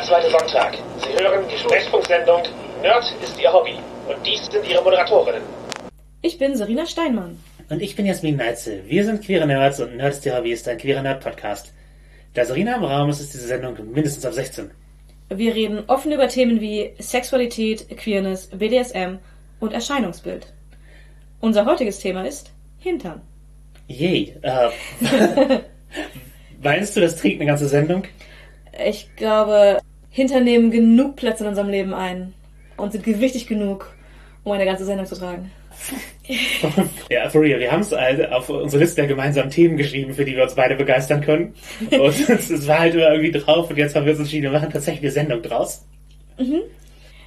Jeder zweite Sonntag. Sie hören die Sprechfunksendung Nerd ist Ihr Hobby. Und dies sind Ihre Moderatorinnen. Ich bin Serena Steinmann. Und ich bin Jasmin Neitzel. Wir sind queere Nerds und Nerds der Hobby ist ein queerer Nerd-Podcast. Da Serena im Raum ist, ist diese Sendung mindestens ab 16. Wir reden offen über Themen wie Sexualität, Queerness, BDSM und Erscheinungsbild. Unser heutiges Thema ist Hintern. Yay. Äh, meinst du, das trägt eine ganze Sendung? Ich glaube, Hintern nehmen genug Platz in unserem Leben ein und sind gewichtig genug, um eine ganze Sendung zu tragen. ja, for real. Wir haben es also auf unsere Liste der gemeinsamen Themen geschrieben, für die wir uns beide begeistern können. Und es war halt immer irgendwie drauf und jetzt haben wir uns entschieden, wir machen tatsächlich eine Sendung draus. Mhm.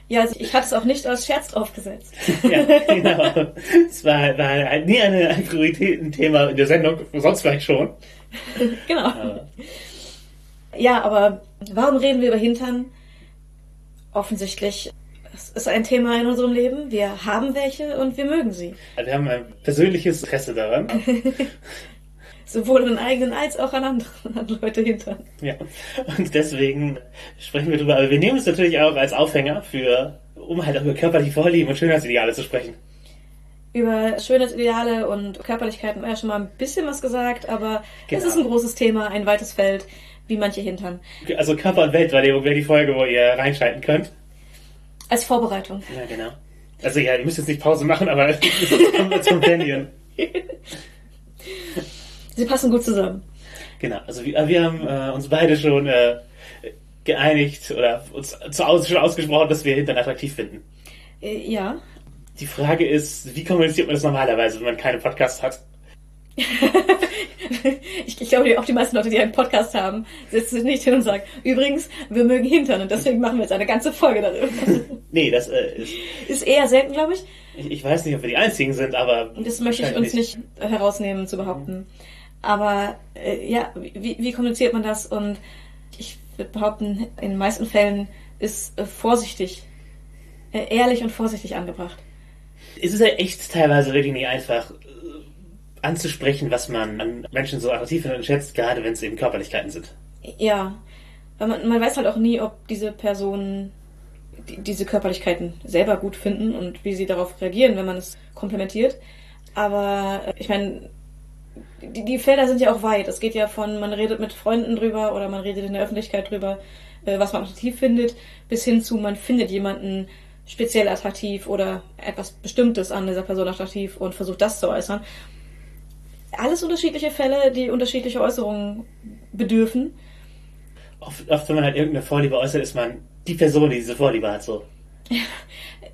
Ja, also ich hatte es auch nicht als Scherz aufgesetzt. ja, genau. Es war, war nie ein Prioritätenthema in der Sendung, sonst vielleicht schon. genau. Aber. Ja, aber warum reden wir über Hintern? Offensichtlich es ist ein Thema in unserem Leben. Wir haben welche und wir mögen sie. Wir haben ein persönliches Interesse daran. Sowohl an eigenen als auch an anderen an Leute hintern. Ja, und deswegen sprechen wir drüber. Aber wir nehmen es natürlich auch als Aufhänger für, um halt über körperliche Vorlieben und Schönheitsideale zu sprechen. Über Schönheitsideale und Körperlichkeiten haben wir ja schon mal ein bisschen was gesagt, aber genau. es ist ein großes Thema, ein weites Feld, wie manche hintern. Also Körper- und Weltwahrnehmung wäre die Folge, wo ihr reinschalten könnt. Als Vorbereitung. Ja, genau. Also ja, ihr müsst jetzt nicht Pause machen, aber kommen wir zum Canyon. Sie passen gut zusammen. Genau, also wir, wir haben äh, uns beide schon äh, geeinigt oder uns zu Hause schon ausgesprochen, dass wir Hintern attraktiv finden. Äh, ja. Die Frage ist, wie kommuniziert man das normalerweise, wenn man keinen Podcast hat? ich, ich glaube, auch die meisten Leute, die einen Podcast haben, setzen sich nicht hin und sagen, übrigens, wir mögen Hintern und deswegen machen wir jetzt eine ganze Folge darüber. nee, das äh, ist, ist eher selten, glaube ich. ich. ich. weiß nicht, ob wir die Einzigen sind, aber... Das möchte ich uns nicht, nicht herausnehmen zu behaupten. Mhm. Aber äh, ja, wie, wie kommuniziert man das? Und ich würde behaupten, in den meisten Fällen ist äh, vorsichtig, äh, ehrlich und vorsichtig angebracht. Es ist ja echt teilweise wirklich nicht einfach anzusprechen, was man an Menschen so attraktiv und schätzt, gerade wenn es eben Körperlichkeiten sind. Ja, weil man, man weiß halt auch nie, ob diese Personen die, diese Körperlichkeiten selber gut finden und wie sie darauf reagieren, wenn man es komplementiert. Aber äh, ich meine, die, die Felder sind ja auch weit. Es geht ja von, man redet mit Freunden drüber oder man redet in der Öffentlichkeit drüber, äh, was man attraktiv findet, bis hin zu, man findet jemanden speziell attraktiv oder etwas Bestimmtes an dieser Person attraktiv und versucht das zu äußern alles unterschiedliche Fälle, die unterschiedliche Äußerungen bedürfen. Oft, oft, wenn man halt irgendeine Vorliebe äußert, ist man die Person, die diese Vorliebe hat, so.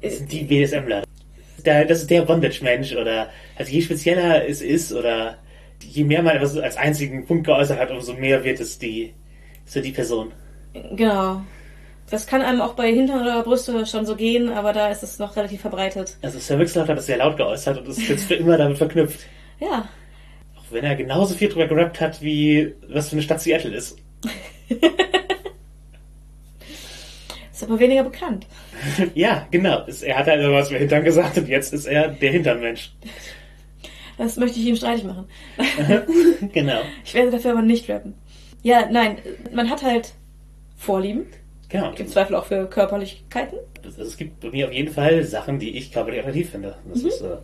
Das sind die BDSMler. Das ist der Bondage-Mensch oder also je spezieller es ist oder je mehr man etwas als einzigen Punkt geäußert hat, umso mehr wird es die, so die Person. Genau. Das kann einem auch bei Hintern oder Brüste schon so gehen, aber da ist es noch relativ verbreitet. Also Sir Mix-a-Lot hat das sehr laut geäußert und ist jetzt für immer damit verknüpft. Ja, wenn er genauso viel drüber gerappt hat, wie was für eine Stadt Seattle ist. ist aber weniger bekannt. ja, genau. Er hat halt was über Hintern gesagt und jetzt ist er der Hinternmensch. Das möchte ich ihm streitig machen. genau. Ich werde dafür aber nicht rappen. Ja, nein, man hat halt Vorlieben. Genau. Gibt Zweifel auch für Körperlichkeiten. Also es gibt bei mir auf jeden Fall Sachen, die ich körperlich attraktiv finde. Das mhm. ist, äh,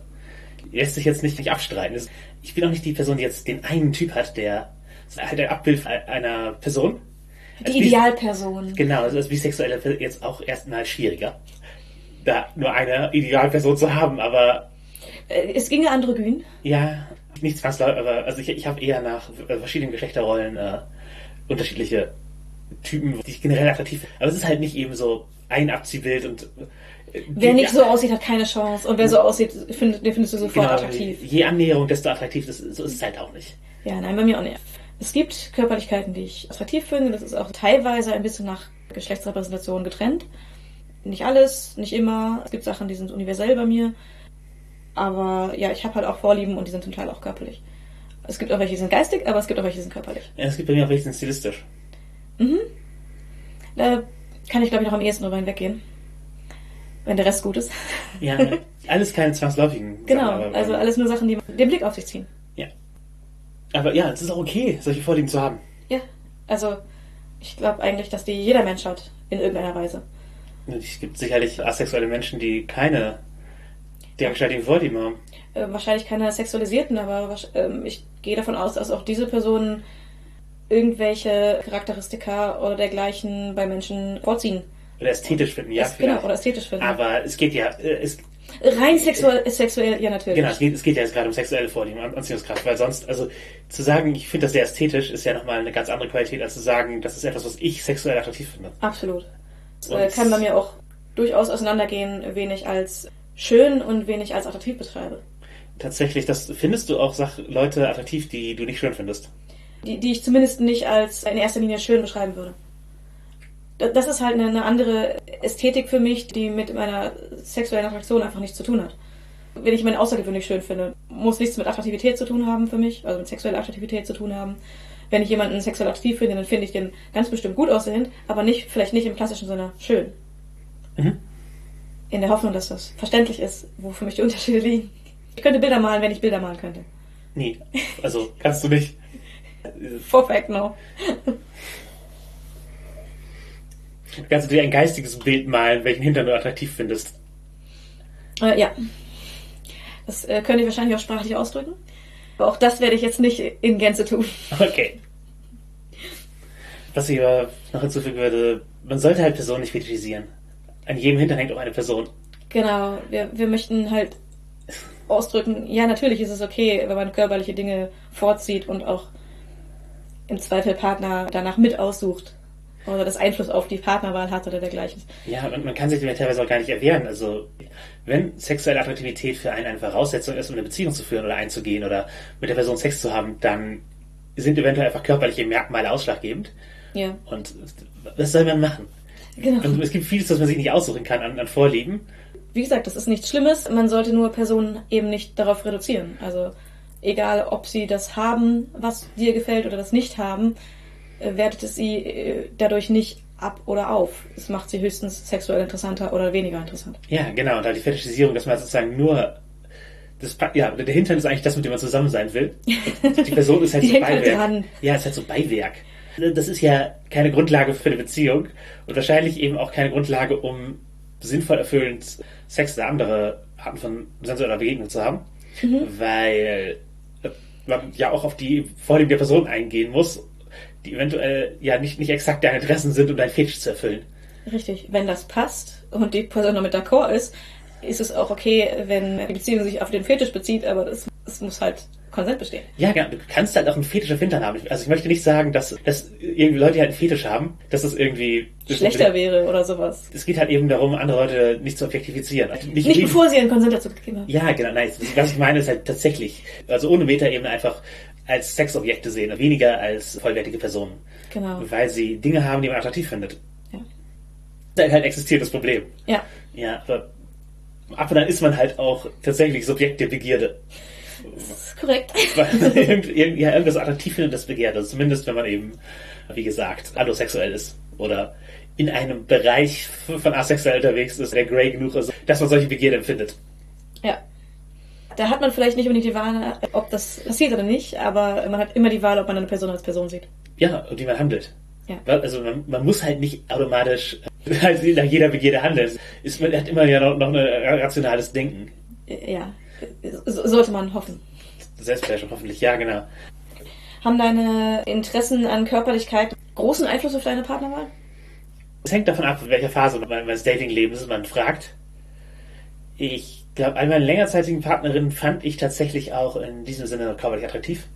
lässt sich jetzt nicht, nicht abstreiten. Ich bin auch nicht die Person, die jetzt den einen Typ hat, der halt ein Abbild einer Person. Die Idealperson. Genau, also als Bisexuelle jetzt auch erstmal schwieriger, da nur eine Idealperson zu haben, aber. Äh, es ginge androgyn. Ja, nicht zwangsläufig, aber also ich, ich habe eher nach verschiedenen Geschlechterrollen äh, unterschiedliche Typen, die ich generell attraktiv finde. Aber es ist halt nicht eben so ein Abziehbild und Wer nicht so aussieht, hat keine Chance. Und wer so aussieht, find, den findest du sofort genau, attraktiv. Je Annäherung, desto attraktiv. Das, so ist es halt auch nicht. Ja, nein, bei mir auch nicht. Es gibt Körperlichkeiten, die ich attraktiv finde. Das ist auch teilweise ein bisschen nach Geschlechtsrepräsentation getrennt. Nicht alles, nicht immer. Es gibt Sachen, die sind universell bei mir. Aber ja, ich habe halt auch Vorlieben und die sind zum Teil auch körperlich. Es gibt auch welche, die sind geistig, aber es gibt auch welche, die sind körperlich. Ja, es gibt bei mir auch welche, die sind stilistisch. Mhm. Da kann ich, glaube ich, noch am ehesten drüber hinweggehen wenn der Rest gut ist. Ja, alles keine zwangsläufigen. Genau, Sachen, also alles nur Sachen, die den Blick auf sich ziehen. Ja. Aber ja, es ist auch okay, solche Vorlieben zu haben. Ja, also ich glaube eigentlich, dass die jeder Mensch hat, in irgendeiner Weise. Es gibt sicherlich asexuelle Menschen, die keine dergestaltigen Vorlieben haben. Äh, wahrscheinlich keine sexualisierten, aber ähm, ich gehe davon aus, dass auch diese Personen irgendwelche Charakteristika oder dergleichen bei Menschen vorziehen. Oder ästhetisch finden, ja. Es, genau, oder ästhetisch finden. Aber es geht ja, äh, es, Rein sexuell, sexuell, ja natürlich. Genau, es geht, es geht ja jetzt gerade um sexuelle Vorlieben, Anziehungskraft, weil sonst, also zu sagen, ich finde das sehr ästhetisch, ist ja nochmal eine ganz andere Qualität, als zu sagen, das ist etwas, was ich sexuell attraktiv finde. Absolut. Es äh, kann bei mir auch durchaus auseinandergehen, wen ich als schön und wen ich als attraktiv betreibe. Tatsächlich, das findest du auch Sach Leute attraktiv, die du nicht schön findest? Die, die ich zumindest nicht als in erster Linie schön beschreiben würde das ist halt eine, andere Ästhetik für mich, die mit meiner sexuellen Attraktion einfach nichts zu tun hat. Wenn ich jemanden außergewöhnlich schön finde, muss nichts mit Attraktivität zu tun haben für mich, also mit sexueller Attraktivität zu tun haben. Wenn ich jemanden sexuell attraktiv finde, dann finde ich den ganz bestimmt gut aussehend, aber nicht, vielleicht nicht im klassischen Sinne schön. Mhm. In der Hoffnung, dass das verständlich ist, wo für mich die Unterschiede liegen. Ich könnte Bilder malen, wenn ich Bilder malen könnte. Nee, also kannst du nicht. Perfekt, no. Kannst du dir ein geistiges Bild malen, welchen Hintern du attraktiv findest? Äh, ja. Das äh, könnte ich wahrscheinlich auch sprachlich ausdrücken. Aber auch das werde ich jetzt nicht in Gänze tun. Okay. Was ich aber noch hinzufügen würde, man sollte halt Personen nicht fetischisieren. An jedem Hintern hängt auch eine Person. Genau, wir, wir möchten halt ausdrücken, ja, natürlich ist es okay, wenn man körperliche Dinge vorzieht und auch im Zweifel Partner danach mit aussucht oder das Einfluss auf die Partnerwahl hat oder dergleichen. Ja, und man kann sich dem ja teilweise auch gar nicht erwehren. Also, wenn sexuelle Attraktivität für einen eine Voraussetzung ist, um eine Beziehung zu führen oder einzugehen oder mit der Person Sex zu haben, dann sind eventuell einfach körperliche Merkmale ausschlaggebend. Ja. Und was soll man machen? Genau. Und es gibt vieles, was man sich nicht aussuchen kann an, an Vorlieben. Wie gesagt, das ist nichts Schlimmes. Man sollte nur Personen eben nicht darauf reduzieren. Also, egal ob sie das haben, was dir gefällt oder das nicht haben, wertet es sie äh, dadurch nicht ab oder auf. Es macht sie höchstens sexuell interessanter oder weniger interessant. Ja, genau. Und da die Fetischisierung, dass man sozusagen nur das, ja, der Hintern ist eigentlich das, mit dem man zusammen sein will. Die Person ist halt so halt Beiwerk. Halt ja, ist halt so Beiwerk. Das ist ja keine Grundlage für eine Beziehung und wahrscheinlich eben auch keine Grundlage, um sinnvoll erfüllend Sex oder andere Arten von sensueller Begegnung zu haben, mhm. weil man ja auch auf die Vorlieben der Person eingehen muss die eventuell ja nicht, nicht exakt deine Interessen sind, um dein Fetisch zu erfüllen. Richtig. Wenn das passt und die Person damit d'accord ist, ist es auch okay, wenn die Beziehung sich auf den Fetisch bezieht, aber es, es muss halt Konsent bestehen. Ja, genau. Du kannst halt auch einen Fetisch auf Hintern haben. Also ich möchte nicht sagen, dass, dass irgendwie Leute, die halt einen Fetisch haben, dass das irgendwie... Schlechter wäre oder sowas. Es geht halt eben darum, andere Leute nicht zu objektifizieren. Nicht, nicht bevor sie einen Konsent dazu gegeben haben. Ja, genau. Nein, was ich meine ist halt tatsächlich, also ohne Metaebene einfach als Sexobjekte sehen, weniger als vollwertige Personen. Genau. Weil sie Dinge haben, die man attraktiv findet. Ja. Dann halt existiert das Problem. Ja. Ja, aber ab und an ist man halt auch tatsächlich Subjekt der Begierde. Das ist korrekt. Weil irgend, ja, irgendwas attraktiv findet, das begehrt. Also zumindest, wenn man eben, wie gesagt, allosexuell ist. Oder in einem Bereich von asexuell unterwegs ist, der grey genug ist, dass man solche Begierde empfindet. Ja. Da hat man vielleicht nicht unbedingt die Wahl, ob das passiert oder nicht, aber man hat immer die Wahl, ob man eine Person als Person sieht. Ja, und wie man handelt. Ja. Also man, man muss halt nicht automatisch halt nach jeder Begierde handeln. Ist, man hat immer ja noch, noch ein rationales Denken. Ja, sollte man hoffen. Selbstbeherrschung hoffentlich, ja, genau. Haben deine Interessen an Körperlichkeit großen Einfluss auf deine Partnerwahl? Es hängt davon ab, in welcher Phase meines Datinglebens man fragt. Ich glaube, an meinen längerzeitigen Partnerinnen fand ich tatsächlich auch in diesem Sinne körperlich attraktiv.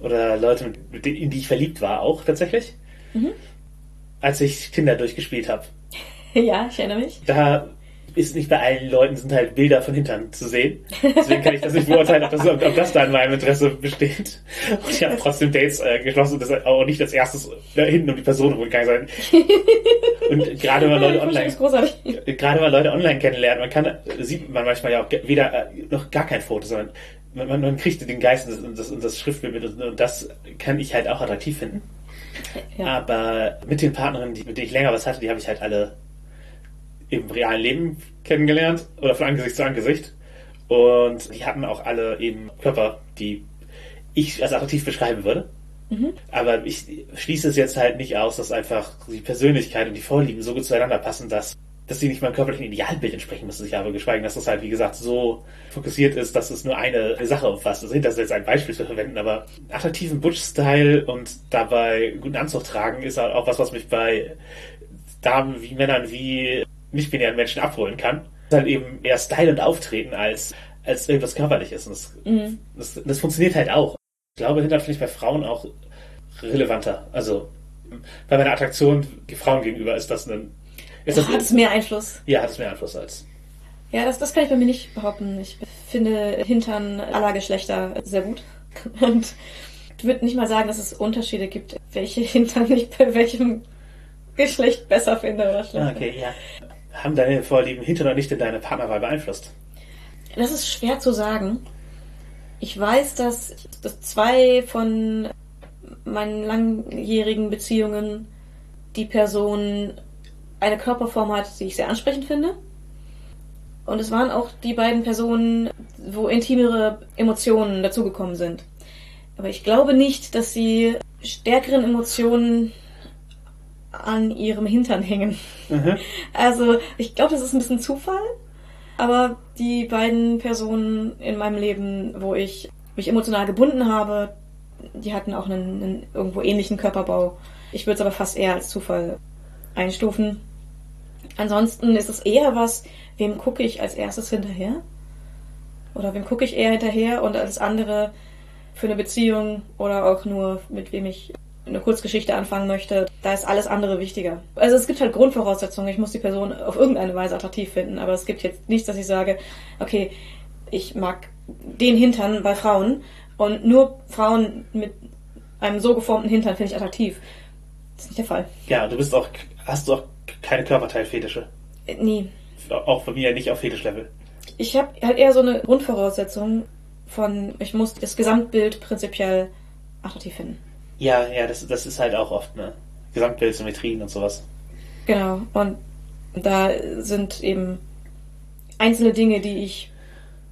Oder Leute, in die ich verliebt war, auch tatsächlich. Mhm. Als ich Tinder durchgespielt habe. Ja, ich erinnere mich. Da ist nicht bei allen Leuten sind halt Bilder von Hintern zu sehen. Deswegen kann ich das nicht beurteilen, ob das, ob das da in meinem Interesse besteht. Und ich habe trotzdem Dates äh, geschlossen, das auch nicht als erstes da hinten um die Person rumgegangen sein. Und gerade wenn man Leute online, gerade wenn man Leute online kennenlernt, man kann, sieht man manchmal ja auch weder äh, noch gar kein Foto, sondern man, man, man kriegt den Geist und das, und das Schriftbild mit und das kann ich halt auch attraktiv finden. Ja. Aber mit den Partnerinnen, die, mit denen ich länger was hatte, die habe ich halt alle im realen Leben kennengelernt oder von Angesicht zu Angesicht. Und die hatten auch alle eben Körper, die ich als attraktiv beschreiben würde. Mhm. Aber ich schließe es jetzt halt nicht aus, dass einfach die Persönlichkeit und die Vorlieben so gut zueinander passen, dass, dass sie nicht meinem körperlichen Idealbild entsprechen müssen. Ich habe geschweige, dass das halt, wie gesagt, so fokussiert ist, dass es nur eine Sache umfasst. Also das ist jetzt ein Beispiel zu verwenden, aber attraktiven Butch-Style und dabei guten Anzug tragen ist halt auch was, was mich bei Damen wie Männern wie nicht-binären Menschen abholen kann. Halt eben eher Style und Auftreten als, als irgendwas Körperliches. Und das, mhm. das, das funktioniert halt auch. Ich glaube, Hintern finde ich bei Frauen auch relevanter. Also bei meiner Attraktion Frauen gegenüber ist das ein. Ist das, hat es mehr Einfluss? Ja, hat es mehr Einfluss als. Ja, das, das kann ich bei mir nicht behaupten. Ich finde Hintern aller Geschlechter sehr gut. Und ich würde nicht mal sagen, dass es Unterschiede gibt, welche Hintern ich bei welchem Geschlecht besser finde oder schlechter. Okay, ja. Haben deine Vorlieben Hintern oder nicht in deine Partnerwahl beeinflusst? Das ist schwer zu sagen. Ich weiß, dass, dass zwei von meinen langjährigen Beziehungen die Person eine Körperform hat, die ich sehr ansprechend finde. Und es waren auch die beiden Personen, wo intimere Emotionen dazugekommen sind. Aber ich glaube nicht, dass sie stärkeren Emotionen an ihrem Hintern hängen. Mhm. Also ich glaube, das ist ein bisschen Zufall. Aber die beiden Personen in meinem Leben, wo ich mich emotional gebunden habe, die hatten auch einen, einen irgendwo ähnlichen Körperbau. Ich würde es aber fast eher als Zufall einstufen. Ansonsten ist es eher was, wem gucke ich als erstes hinterher? Oder wem gucke ich eher hinterher und als andere für eine Beziehung oder auch nur mit wem ich eine Kurzgeschichte anfangen möchte, da ist alles andere wichtiger. Also es gibt halt Grundvoraussetzungen. Ich muss die Person auf irgendeine Weise attraktiv finden, aber es gibt jetzt nichts, dass ich sage, okay, ich mag den Hintern bei Frauen und nur Frauen mit einem so geformten Hintern finde ich attraktiv. Das ist nicht der Fall. Ja, du bist auch, hast du auch keine Körperteilfetische? Nie. Auch bei mir nicht auf Fetischlevel. Ich habe halt eher so eine Grundvoraussetzung von, ich muss das Gesamtbild prinzipiell attraktiv finden. Ja, ja, das, das ist halt auch oft, ne? Gesamtbild, Symmetrien und sowas. Genau, und da sind eben einzelne Dinge, die ich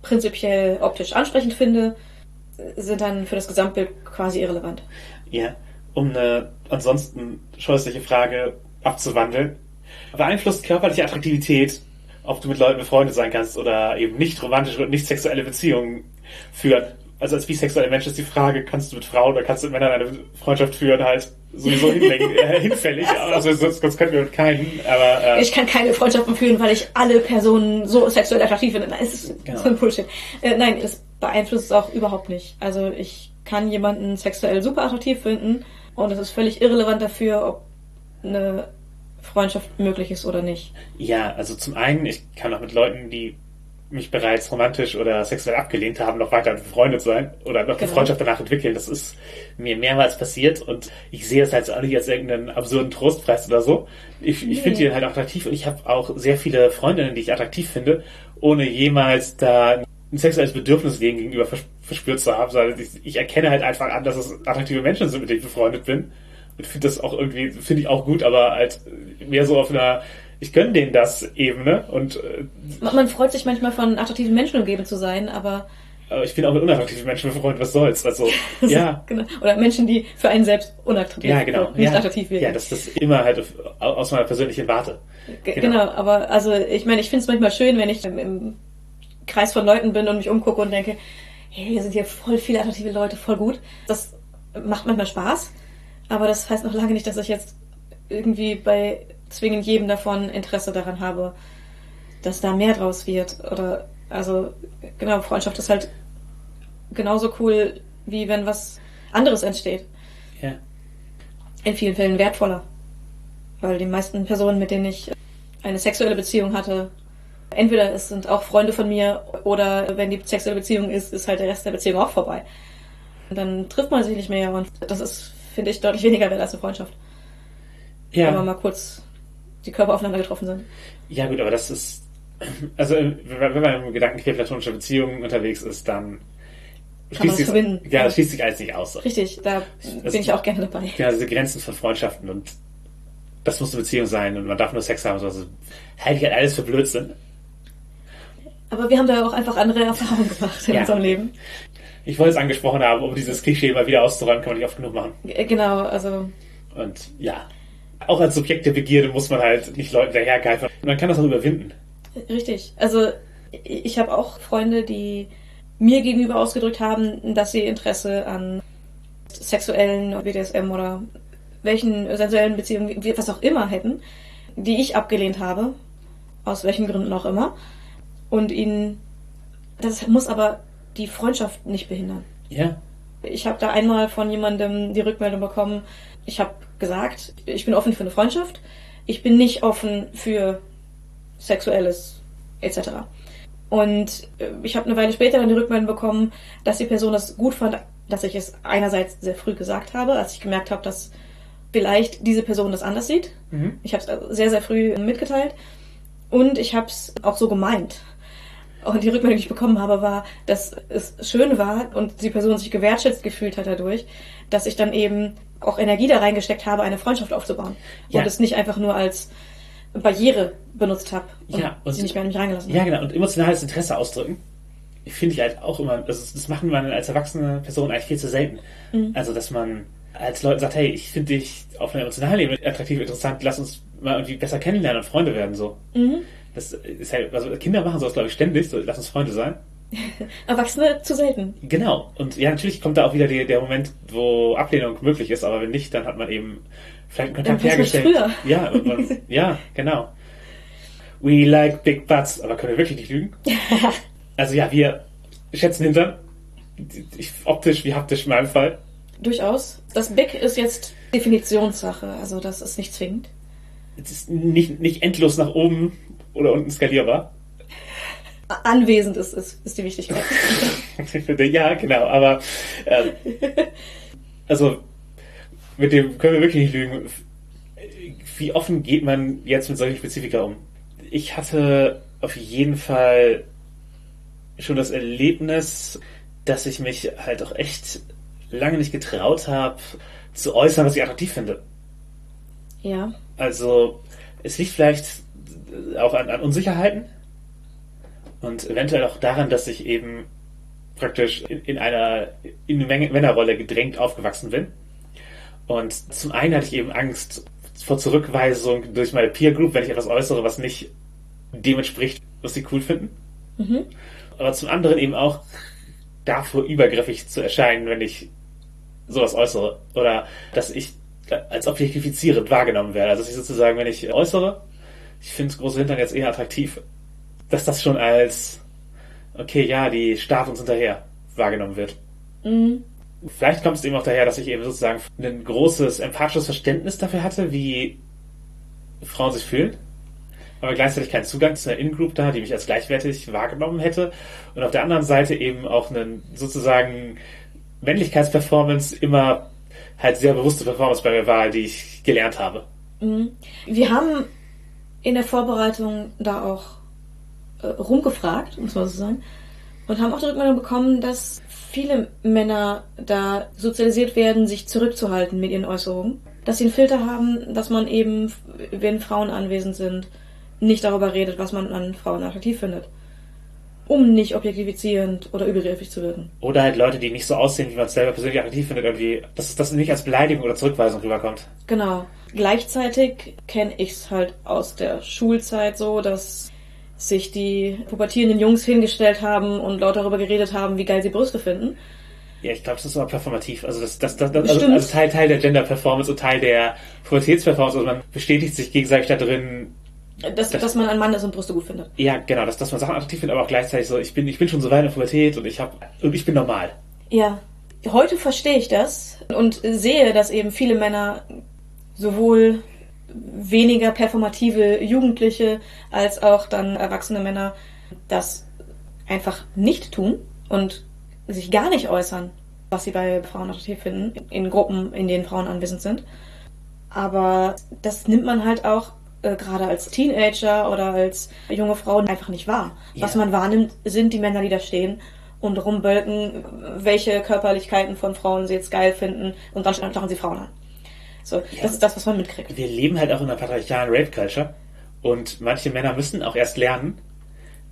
prinzipiell optisch ansprechend finde, sind dann für das Gesamtbild quasi irrelevant. Ja, um eine ansonsten scheußliche Frage abzuwandeln. Beeinflusst körperliche Attraktivität, ob du mit Leuten befreundet sein kannst oder eben nicht romantische und nicht sexuelle Beziehungen führen? Also als bisexueller Mensch ist die Frage, kannst du mit Frauen oder kannst du mit Männern eine Freundschaft führen, halt sowieso äh, hinfällig. Also sonst, sonst können wir mit keinen. Aber, äh, ich kann keine Freundschaften führen, weil ich alle Personen so sexuell attraktiv finde. Nein, es ist genau. so ein Bullshit. Äh, nein, das beeinflusst es auch überhaupt nicht. Also ich kann jemanden sexuell super attraktiv finden und es ist völlig irrelevant dafür, ob eine Freundschaft möglich ist oder nicht. Ja, also zum einen, ich kann auch mit Leuten, die mich bereits romantisch oder sexuell abgelehnt haben, noch weiter befreundet sein oder noch genau. eine Freundschaft danach entwickeln. Das ist mir mehrmals passiert und ich sehe es halt auch nicht als irgendeinen absurden Trostpreis oder so. Ich, nee. ich finde die halt attraktiv und ich habe auch sehr viele Freundinnen, die ich attraktiv finde, ohne jemals da ein sexuelles Bedürfnis denen gegenüber verspürt zu haben, sondern ich, ich erkenne halt einfach an, dass es attraktive Menschen sind, mit denen ich befreundet bin. Und finde das auch irgendwie, finde ich auch gut, aber halt mehr so auf einer ich gönne denen das eben, ne? Und äh, man freut sich manchmal von attraktiven Menschen umgeben zu sein, aber aber ich bin auch mit unattraktiven Menschen befreundet, was soll's? Also, ja. genau. Oder Menschen, die für einen selbst unattraktiv ja, genau. nicht ja. attraktiv werden. Ja, das ist immer halt aus meiner persönlichen Warte. Genau. genau, aber also ich meine, ich finde es manchmal schön, wenn ich im, im Kreis von Leuten bin und mich umgucke und denke, hey, hier sind hier voll viele attraktive Leute, voll gut. Das macht manchmal Spaß, aber das heißt noch lange nicht, dass ich jetzt irgendwie bei zwingend jedem davon Interesse daran habe, dass da mehr draus wird. Oder also genau, Freundschaft ist halt genauso cool, wie wenn was anderes entsteht. Ja. In vielen Fällen wertvoller. Weil die meisten Personen, mit denen ich eine sexuelle Beziehung hatte, entweder es sind auch Freunde von mir oder wenn die sexuelle Beziehung ist, ist halt der Rest der Beziehung auch vorbei. Und dann trifft man sich nicht mehr und das ist, finde ich, deutlich weniger wert als eine Freundschaft. Ja. Wenn man mal kurz die Körper aufeinander getroffen sind. Ja gut, aber das ist, also wenn man im Gedanken platonischer Beziehungen unterwegs ist, dann schließt sich, ja, das schließt sich alles nicht aus. Richtig, da das bin ich auch gerne dabei. Ja, diese Grenzen von Freundschaften und das muss eine Beziehung sein und man darf nur Sex haben. Also halte ich halt alles für Blödsinn. Aber wir haben da auch einfach andere Erfahrungen gemacht in ja. unserem Leben. Ich wollte es angesprochen haben, um dieses Klischee mal wieder auszuräumen, kann man nicht oft genug machen. G- Genau, also Und ja, auch als Subjekt der Begierde muss man halt nicht Leuten dahergreifen. Man kann das auch überwinden. richtig. Also ich habe auch Freunde, die mir gegenüber ausgedrückt haben, dass sie Interesse an sexuellen BDSM oder welchen sensuellen Beziehungen, was auch immer hätten, die ich abgelehnt habe, aus welchen Gründen auch immer. Und ihnen, das muss aber die Freundschaft nicht behindern. Ja, Ich habe da einmal von jemandem die Rückmeldung bekommen, ich habe gesagt, ich bin offen für eine Freundschaft, ich bin nicht offen für sexuelles etc. Und äh, ich habe eine Weile später dann die Rückmeldung bekommen, dass die Person das gut fand, dass ich es einerseits sehr früh gesagt habe, als ich gemerkt habe, dass vielleicht diese Person das anders sieht. Mhm. Ich habe es sehr, sehr früh mitgeteilt und ich habe es auch so gemeint. Und die Rückmeldung, die ich bekommen habe, war, dass es schön war und die Person sich gewertschätzt gefühlt hat dadurch, dass ich dann eben auch Energie da reingesteckt habe, eine Freundschaft aufzubauen. Ja. Und es nicht einfach nur als Barriere benutzt habe und, Ja, und- sie nicht mehr an mich reingelassen ja genau. Und emotionales Interesse ausdrücken. Finde ich halt auch immer, das, das machen man als erwachsene Person eigentlich viel zu selten. Also, dass man als Leute sagt, hey, ich finde dich auf einer emotionalen Ebene attraktiv, interessant, lass uns mal irgendwie besser kennenlernen und Freunde werden, so. Mhm. Das ist halt, also Kinder machen sowas, glaube ich, ständig, so, lass uns Freunde sein. Erwachsene zu selten. Genau. Und ja, natürlich kommt da auch wieder die, der Moment, wo Ablehnung möglich ist, aber wenn nicht, dann hat man eben vielleicht einen Kontakt Dann hergestellt. früher. Ja, man, ja, genau. We like big butts, aber können wir wirklich nicht lügen? Also ja, wir schätzen Hintern. Ich, optisch wie haptisch in meinem Fall. Durchaus. Das Big ist jetzt Definitionssache, also das ist nicht zwingend. Es ist nicht, nicht endlos nach oben oder unten skalierbar. Anwesend ist, ist, ist die Wichtigkeit. Ja, genau, aber ähm, also mit dem können wir wirklich nicht lügen. Wie offen geht man jetzt mit solchen Spezifika um? Ich hatte auf jeden Fall schon das Erlebnis, dass ich mich halt auch echt lange nicht getraut habe, zu äußern, was ich attraktiv finde. ja. Also es liegt vielleicht auch an, an Unsicherheiten und eventuell auch daran, dass ich eben praktisch in, in einer in eine Männerrolle gedrängt aufgewachsen bin. Und zum einen hatte ich eben Angst vor Zurückweisung durch meine Peer Group, wenn ich etwas äußere, was nicht dem entspricht, was sie cool finden. Mhm. Aber zum anderen eben auch davor übergriffig zu erscheinen, wenn ich sowas äußere. Oder dass ich als objektifizierend wahrgenommen werde. Also dass ich sozusagen, wenn ich äußere, ich finde große Hintern jetzt eher attraktiv, dass das schon als, okay, ja, die starrt uns hinterher wahrgenommen wird. Mhm. Vielleicht kommt es eben auch daher, dass ich eben sozusagen ein großes empathisches Verständnis dafür hatte, wie Frauen sich fühlen, aber gleichzeitig keinen Zugang zu einer In-Group da, die mich als gleichwertig wahrgenommen hätte. Und auf der anderen Seite eben auch einen sozusagen Männlichkeitsperformance immer halt sehr bewusste Performance bei mir war, die ich gelernt habe. Mhm. Wir haben in der Vorbereitung da auch äh, rumgefragt, muss man so sagen, und haben auch die Rückmeldung bekommen, dass viele Männer da sozialisiert werden, sich zurückzuhalten mit ihren Äußerungen. Dass sie einen Filter haben, dass man eben, wenn Frauen anwesend sind, nicht darüber redet, was man an Frauen attraktiv findet. Um nicht objektifizierend oder übergriffig zu wirken. Oder halt Leute, die nicht so aussehen, wie man es selber persönlich attraktiv findet, irgendwie, dass das nicht als Beleidigung oder Zurückweisung rüberkommt. Genau. Gleichzeitig kenne ich es halt aus der Schulzeit so, dass sich die pubertierenden Jungs hingestellt haben und laut darüber geredet haben, wie geil sie Brüste finden. Ja, ich glaube, das ist aber performativ. Also das, das, das, das also, also Teil, Teil der Gender-Performance und Teil der Pubertätsperformance. Also man bestätigt sich gegenseitig da drin, Dass, dass man ein Mann ist und Brüste gut findet. ja, genau, dass, dass man Sachen attraktiv findet, aber auch gleichzeitig so, ich bin, ich bin schon so weit in der Pubertät und ich habe und ich bin normal. Ja. Heute verstehe ich das und sehe, dass eben viele Männer sowohl weniger performative Jugendliche als auch dann erwachsene Männer das einfach nicht tun und sich gar nicht äußern, was sie bei Frauen attraktiv finden, in Gruppen, in denen Frauen anwesend sind. Aber das nimmt man halt auch äh, gerade als Teenager oder als junge Frau einfach nicht wahr. Was Ja. man wahrnimmt, sind die Männer, die da stehen und rumbölken, welche Körperlichkeiten von Frauen sie jetzt geil finden und dann starren sie Frauen an. So, das ist das, was man mitkriegt. Wir leben halt auch in einer patriarchalen Rape-Culture und manche Männer müssen auch erst lernen,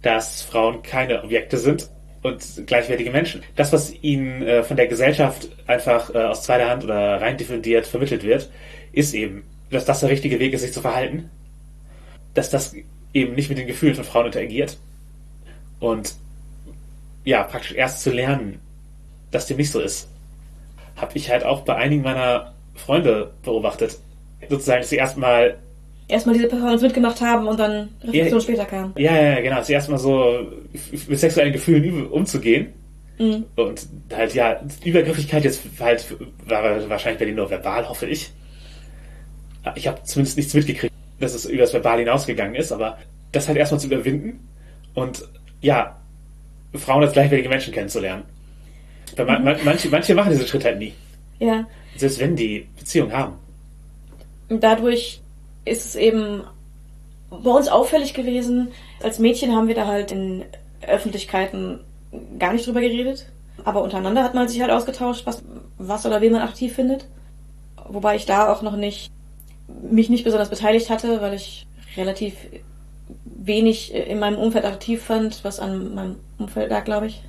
dass Frauen keine Objekte sind und gleichwertige Menschen. Das, was ihnen äh, von der Gesellschaft einfach äh, aus zweiter Hand oder rein diffundiert vermittelt wird, ist eben, dass das der richtige Weg ist, sich zu verhalten. Dass das eben nicht mit den Gefühlen von Frauen interagiert. Und ja, praktisch erst zu lernen, dass dem nicht so ist, habe ich halt auch bei einigen meiner Freunde beobachtet. Sozusagen, dass sie erstmal Erstmal diese Performance mitgemacht haben und dann Reflexion Ja. später kam. Ja, ja, genau. Zuerst mal so mit sexuellen Gefühlen umzugehen. Mhm. Und halt, ja, Übergriffigkeit jetzt halt war wahrscheinlich bei denen nur verbal, hoffe ich. Ich habe zumindest nichts mitgekriegt, dass es über das Verbal hinausgegangen ist, aber das halt erstmal zu überwinden und ja, Frauen als gleichwertige Menschen kennenzulernen. Man, man, manche, manche machen diesen Schritt halt nie. Ja. Selbst wenn die Beziehung haben. Und dadurch ist es eben bei uns auffällig gewesen. Als Mädchen haben wir da halt in Öffentlichkeiten gar nicht drüber geredet. Aber untereinander hat man sich halt ausgetauscht, was, was oder wen man aktiv findet. Wobei ich da auch noch nicht, mich nicht besonders beteiligt hatte, weil ich relativ wenig in meinem Umfeld aktiv fand, was an meinem Umfeld lag, glaube ich.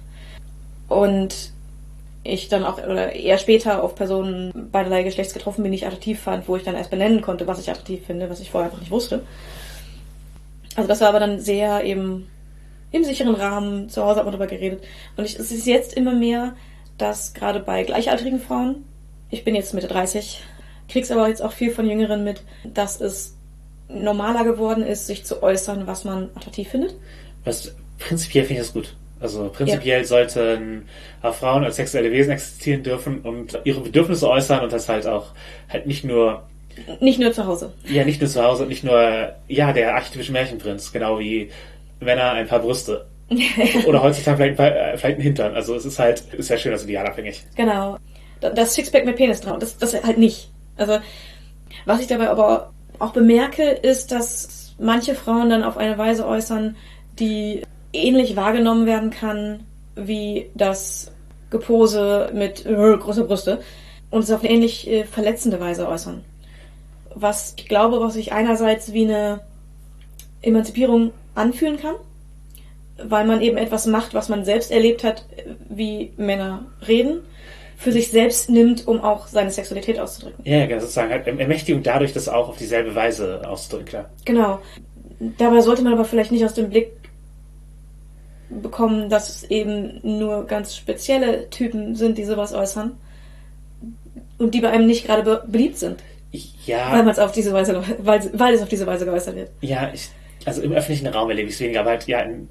Und ich dann auch oder eher später auf Personen beiderlei Geschlechts getroffen bin, die ich attraktiv fand, wo ich dann erst benennen konnte, was ich attraktiv finde, was ich vorher einfach nicht wusste. Also das war aber dann sehr eben im sicheren Rahmen, zu Hause hat man darüber geredet. Und ich, es ist jetzt immer mehr, dass gerade bei gleichaltrigen Frauen, ich bin jetzt Mitte 30, krieg's aber jetzt auch viel von Jüngeren mit, dass es normaler geworden ist, sich zu äußern, was man attraktiv findet. Was prinzipiell finde ich das gut. Also prinzipiell sollten auch Frauen als sexuelle Wesen existieren dürfen und ihre Bedürfnisse äußern und das halt auch halt nicht nur Nicht nur zu Hause. ja nicht nur zu Hause und nicht nur ja der archetypische Märchenprinz, genau wie Männer ein paar Brüste oder heutzutage vielleicht, ein paar, äh, vielleicht ein Hintern. Also es ist halt ist ja schön, also idealabhängig. Genau. Das Sixpack mit Penis drauf, das, das halt nicht. Also, was ich dabei aber auch bemerke, ist, dass manche Frauen dann auf eine Weise äußern, die ähnlich wahrgenommen werden kann wie das Gepose mit äh, große Brüste und es auf eine ähnlich äh, verletzende Weise äußern. Was ich glaube, was sich einerseits wie eine Emanzipierung anfühlen kann, weil man eben etwas macht, was man selbst erlebt hat, wie Männer reden, für sich selbst nimmt, um auch seine Sexualität auszudrücken. Ja, genau, sozusagen halt Ermächtigung dadurch, das auch auf dieselbe Weise auszudrücken, klar. Genau. Dabei sollte man aber vielleicht nicht aus dem Blick bekommen, dass es eben nur ganz spezielle Typen sind, die sowas äußern und die bei einem nicht gerade be beliebt sind, Ich, weil ja, man es auf diese Weise, weil, weil es auf diese Weise geäußert wird. ja, ich, also im öffentlichen Raum erlebe ich es weniger, aber halt ja in,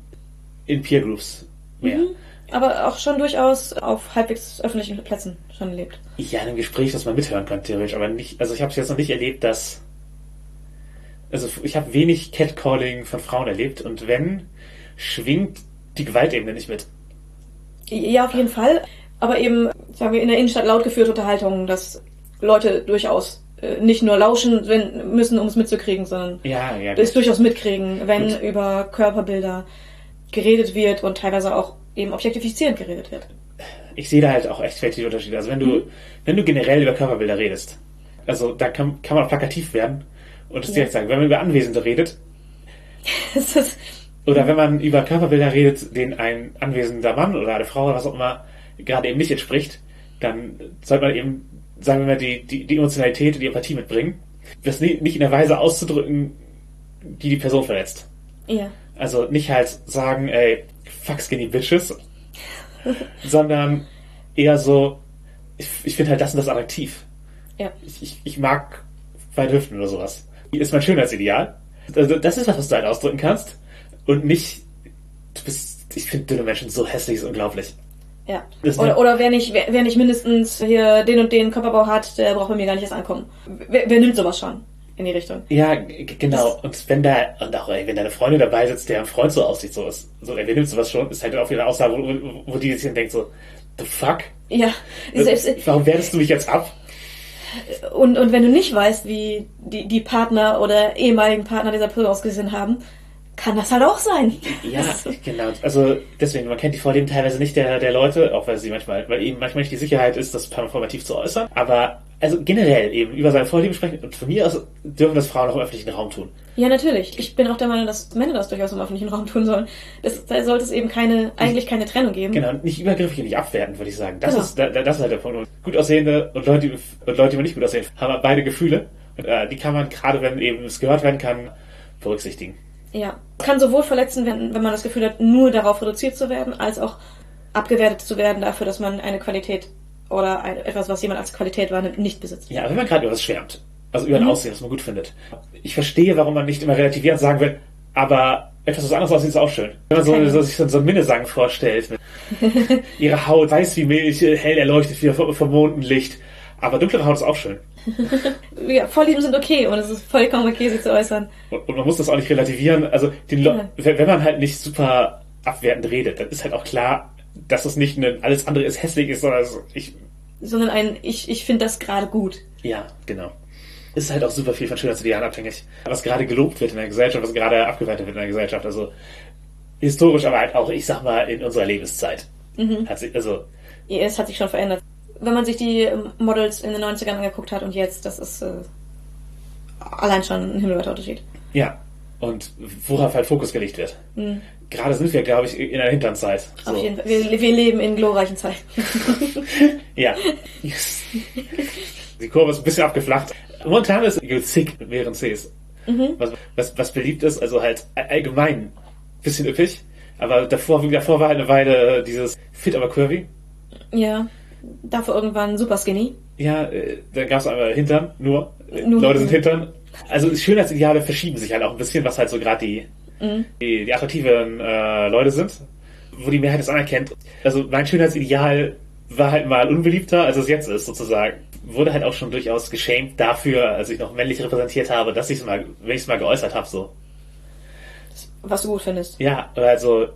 in Peer Groups mehr. Mhm. Aber auch schon durchaus auf halbwegs öffentlichen Plätzen schon erlebt. Ja, in einem Gespräch, das man mithören kann, theoretisch, aber nicht, also ich habe es jetzt noch nicht erlebt, dass, also ich habe wenig Catcalling von Frauen erlebt und wenn, schwingt die Gewaltebene nicht mit. Ja, auf jeden Fall. Aber eben, sagen wir, in der Innenstadt laut geführte Unterhaltungen, dass Leute durchaus äh, nicht nur lauschen wenn, müssen, um es mitzukriegen, sondern Ja, ja, gut. durchaus mitkriegen, wenn Gut. über Körperbilder geredet wird und teilweise auch eben objektifizierend geredet wird. ich sehe da halt auch echt viele Unterschiede. Also wenn du, wenn du generell über Körperbilder redest, also da kann, kann man plakativ werden und es Ja. direkt sagen, wenn man über Anwesende redet, Das ist, oder wenn man über Körperbilder redet, denen ein anwesender Mann oder eine Frau oder was auch immer gerade eben nicht entspricht, dann sollte man eben, sagen wir mal, die, die, die Emotionalität und die Empathie mitbringen. Das ni- nicht in der Weise auszudrücken, die die Person verletzt. ja. Also nicht halt sagen, ey, fuck skinny bitches, sondern eher so, ich, ich finde halt das und das attraktiv. Ja. Ich, ich, ich mag weite Hüften oder sowas. Ist mein Schönheitsideal. Also das ist was, was du halt ausdrücken kannst. Und nicht, du bist, ich finde dünne Menschen so hässlich, ist unglaublich. Ja. Das- Oder, oder wer nicht, wer, wer nicht mindestens hier den und den Körperbau hat, der braucht bei mir gar nicht erst ankommen. Wer, wer nimmt sowas schon in die Richtung? Ja, genau. Und wenn da, und auch ey, wenn da eine Freundin dabei sitzt, der ein Freund so aussieht, so ist, so, ey, wer nimmt sowas schon, ist halt auch wieder eine Aussage, wo, wo, wo die sich dann denkt so, the fuck? Ja. Selbst, Warum wertest du mich jetzt ab? Und, und wenn du nicht weißt, wie die, die Partner oder ehemaligen Partner dieser Person ausgesehen haben, kann das halt auch sein. Ja, genau. Also deswegen, man kennt die Vorlieben teilweise nicht der, der Leute, auch weil sie manchmal, weil eben manchmal nicht die Sicherheit ist, das performativ zu äußern. Aber also generell eben über seine Vorlieben sprechen und von mir aus dürfen das Frauen auch im öffentlichen Raum tun. Ja, natürlich. Ich bin auch der Meinung, dass Männer das durchaus im öffentlichen Raum tun sollen. Das, da sollte es eben keine, eigentlich keine Trennung geben. Genau, nicht übergriffig und nicht abwertend, würde ich sagen. Das Genau. ist da, das ist halt der Punkt. Gut aussehende und Leute, die- und Leute, die nicht gut aussehen, haben beide Gefühle. Und, äh, die kann man, gerade wenn eben es gehört werden kann, berücksichtigen. Ja. Kann sowohl verletzen werden, wenn man das Gefühl hat, nur darauf reduziert zu werden, als auch abgewertet zu werden dafür, dass man eine Qualität oder ein, etwas, was jemand als Qualität wahrnimmt, nicht besitzt. Ja, wenn man gerade über was schwärmt, also über ein Mhm. Aussehen, was man gut findet. Ich verstehe, warum man nicht immer relativierend sagen will, aber etwas, was anders aussieht, ist auch schön. Wenn man so, so sich so, einen Minnesang vorstellt, ihre Haut weiß wie Milch, hell erleuchtet wie vom, vom Mondenlicht, aber dunklere Haut ist auch schön. Ja, Vorlieben sind okay und es ist vollkommen okay, sie zu äußern. Und, und man muss das auch nicht relativieren. Also Ja. wenn, man halt nicht super abwertend redet, dann ist halt auch klar, dass es nicht ein, alles andere ist hässlich ist, sondern es- ich, Sondern ein, ich, ich finde das gerade gut. ja, genau. Es ist halt auch super viel von Schönheitsidealen abhängig. Was gerade gelobt wird in der Gesellschaft, was gerade abgewertet wird in der Gesellschaft. Also historisch, aber halt auch, ich sag mal, in unserer Lebenszeit. Hat sich, also, Ja, Es hat sich schon verändert. Wenn man sich die Models in den 90ern angeguckt hat und jetzt, das ist äh, allein schon ein himmelweiter Unterschied. ja. Und worauf halt Fokus gelegt wird. Mhm. Gerade sind wir, glaube ich, in der Hinternzeit. Auf jeden Fall. Wir, wir leben in glorreichen Zeiten. Ja. Die Kurve ist ein bisschen abgeflacht. Momentan ist Sick mit mehreren Cs. Was, was, was beliebt ist, also halt allgemein ein bisschen üppig. Aber davor, davor war halt eine Weile dieses Fit aber curvy. ja. Dafür irgendwann super skinny. Ja, äh, dann gab es einmal Hintern, nur. Äh, Nur Leute sind Hintern. Also Schönheitsideale verschieben sich halt auch ein bisschen, was halt so gerade die, die, die attraktiven äh, Leute sind, wo die Mehrheit es anerkennt. Also mein Schönheitsideal war halt mal unbeliebter, als es jetzt ist, sozusagen. Wurde halt auch schon durchaus geschämt dafür, als ich noch männlich repräsentiert habe, dass ich es mal, wenn ich es mal geäußert habe, so. Was du gut findest. Ja, also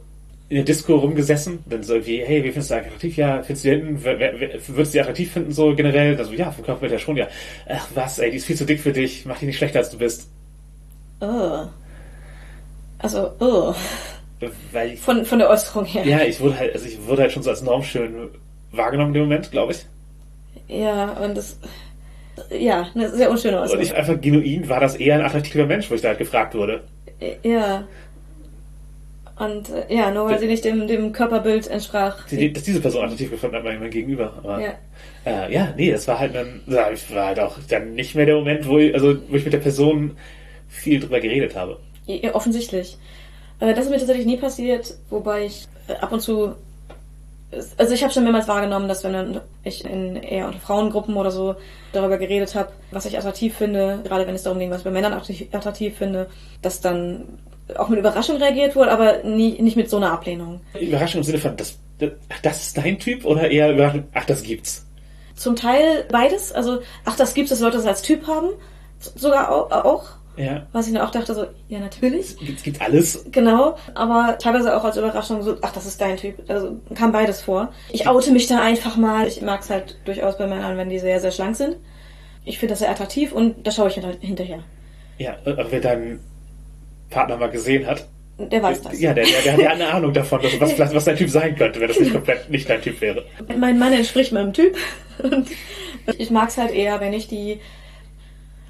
in der Disco rumgesessen, dann so irgendwie, hey, wie findest du attraktiv? Ja, findest du die hinten, würdest du die attraktiv finden, so generell? Also ja, vom Körperbild ja schon, ja. Ach was, ey, die ist viel zu dick für dich, mach die nicht schlechter, als du bist. Oh. Also, oh. Weil ich, Von, von der Äußerung her. ja, ich wurde halt, also ich wurde halt schon so als normschön wahrgenommen in dem Moment, glaube ich. Ja, und das. Ja, eine sehr unschöne Und Äußerung. ich einfach genuin war das eher ein attraktiver Mensch, wo ich da halt gefragt wurde. Ja. Und äh, ja, nur weil sie nicht dem, dem Körperbild entsprach. Die, dass diese Person attraktiv gefunden hat, mein, mein Gegenüber. Aber, Ja. Äh, ja, nee, das war halt dann, war halt auch dann nicht mehr der Moment, wo ich, also, wo ich mit der Person viel drüber geredet habe. Ja, offensichtlich. Äh, Das ist mir tatsächlich nie passiert, wobei ich äh, ab und zu. Also ich habe schon mehrmals wahrgenommen, dass wenn dann ich in eher unter Frauengruppen oder so darüber geredet habe, was ich attraktiv finde, gerade wenn es darum ging, was ich bei Männern attraktiv finde, dass dann auch mit Überraschung reagiert wurde, aber nie, nicht mit so einer Ablehnung. Überraschung im Sinne von, das, das, ach, das ist dein Typ oder eher Überraschung, ach, das gibt's. Zum Teil beides, also ach, das gibt's, dass Leute das als Typ haben, sogar au- auch. Ja. Was ich dann auch dachte, so, ja, natürlich. Es gibt alles. Genau, aber teilweise auch als Überraschung so, ach, das ist dein Typ. Also kam beides vor. Ich oute mich da einfach mal. Ich mag es halt durchaus bei Männern, wenn die sehr, sehr schlank sind. Ich finde das sehr attraktiv und da schaue ich halt hinterher. Ja, aber wer deinen Partner mal gesehen hat, Der weiß das. ja, der, der, der hat ja eine Ahnung davon, dass, was, was dein Typ sein könnte, wenn das nicht komplett nicht dein Typ wäre. Mein Mann entspricht meinem Typ. Und ich mag es halt eher, wenn ich die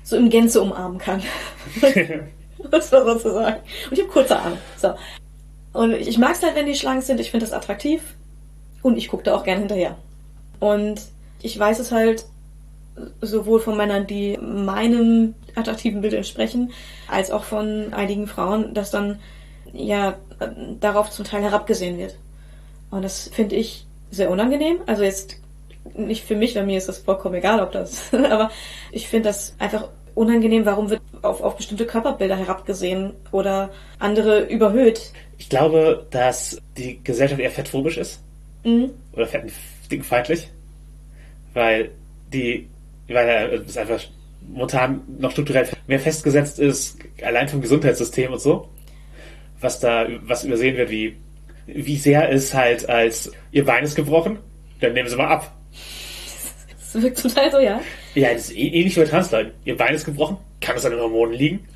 so im Gänze umarmen kann. das war sozusagen. Und ich habe kurze Arme. So. Und ich mag es halt, wenn die schlank sind. Ich finde das attraktiv. Und ich gucke da auch gern hinterher. Und ich weiß es halt sowohl von Männern, die meinem attraktiven Bild entsprechen, als auch von einigen Frauen, dass dann ja darauf zum Teil herabgesehen wird. Und das finde ich sehr unangenehm. Also jetzt nicht für mich, bei mir ist das vollkommen egal, ob das, aber ich finde das einfach unangenehm. Warum wird auf, auf bestimmte Körperbilder herabgesehen oder andere überhöht? Ich glaube, dass die Gesellschaft eher fettphobisch ist. Mhm. Oder fettdickfeindlich. Weil die, weil es einfach momentan noch strukturell mehr festgesetzt ist, allein vom Gesundheitssystem und so. Was da, was übersehen wird, wie, wie sehr ist halt als, ihr Bein ist gebrochen, dann nehmen sie mal ab. Das wirkt zum Teil so, ja. Ja, das ist eh- ähnlich wie bei Transleuten. Ihr Bein ist gebrochen, kann es an den Hormonen liegen?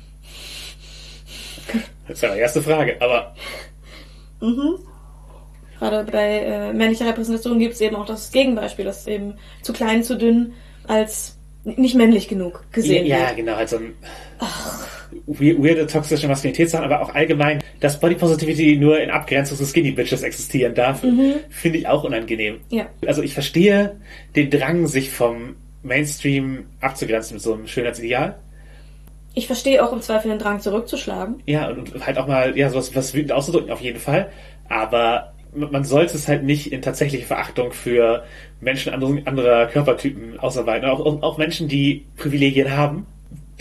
Das ist ja die erste Frage, aber Gerade bei äh, männlicher Repräsentation gibt es eben auch das Gegenbeispiel, dass eben zu klein, zu dünn als nicht männlich genug gesehen ja, wird. genau, halt so ein weirde toxische Maskulinität aber auch allgemein, dass Body Positivity nur in Abgrenzung zu Skinny Bitches existieren darf, finde ich auch unangenehm. Ja. Also ich verstehe den Drang, sich vom Mainstream abzugrenzen mit so einem Schönheitsideal. Ich verstehe auch im Zweifel den Drang zurückzuschlagen. Ja, und, und halt auch mal, ja, sowas was wütend auszudrücken, auf jeden Fall. Aber man man sollte es halt nicht in tatsächliche Verachtung für Menschen anderer, Körpertypen ausarbeiten. Auch, auch, Menschen, die Privilegien haben,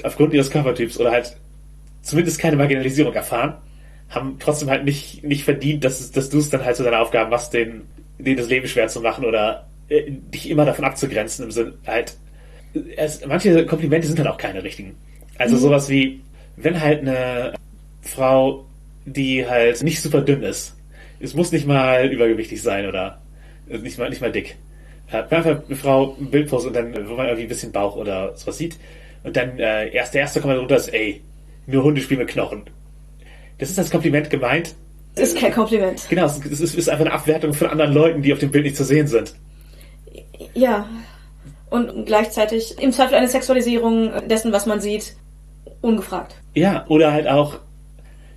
aufgrund ihres Körpertyps oder halt zumindest keine Marginalisierung erfahren, haben trotzdem halt nicht, nicht verdient, dass, dass du es dann halt zu deiner Aufgabe machst, denen, denen das Leben schwer zu machen oder äh, dich immer davon abzugrenzen im Sinne halt. Es, manche Komplimente sind halt auch keine richtigen. Also sowas wie, wenn halt eine Frau, die halt nicht super dünn ist, es muss nicht mal übergewichtig sein oder äh, nicht mal, nicht mal dick. Äh, Wenn einfach eine Frau ein Bild postet und dann, äh, wo man irgendwie ein bisschen Bauch oder sowas sieht, und dann äh, erst der erste Kommentar drunter ist, ey, nur Hunde spielen mit Knochen. Das ist als Kompliment gemeint. Das ist kein Kompliment. Genau, es ist, ist einfach eine Abwertung von anderen Leuten, die auf dem Bild nicht zu sehen sind. Ja. Und gleichzeitig im Zweifel eine Sexualisierung dessen, was man sieht, ungefragt. Ja, oder halt auch,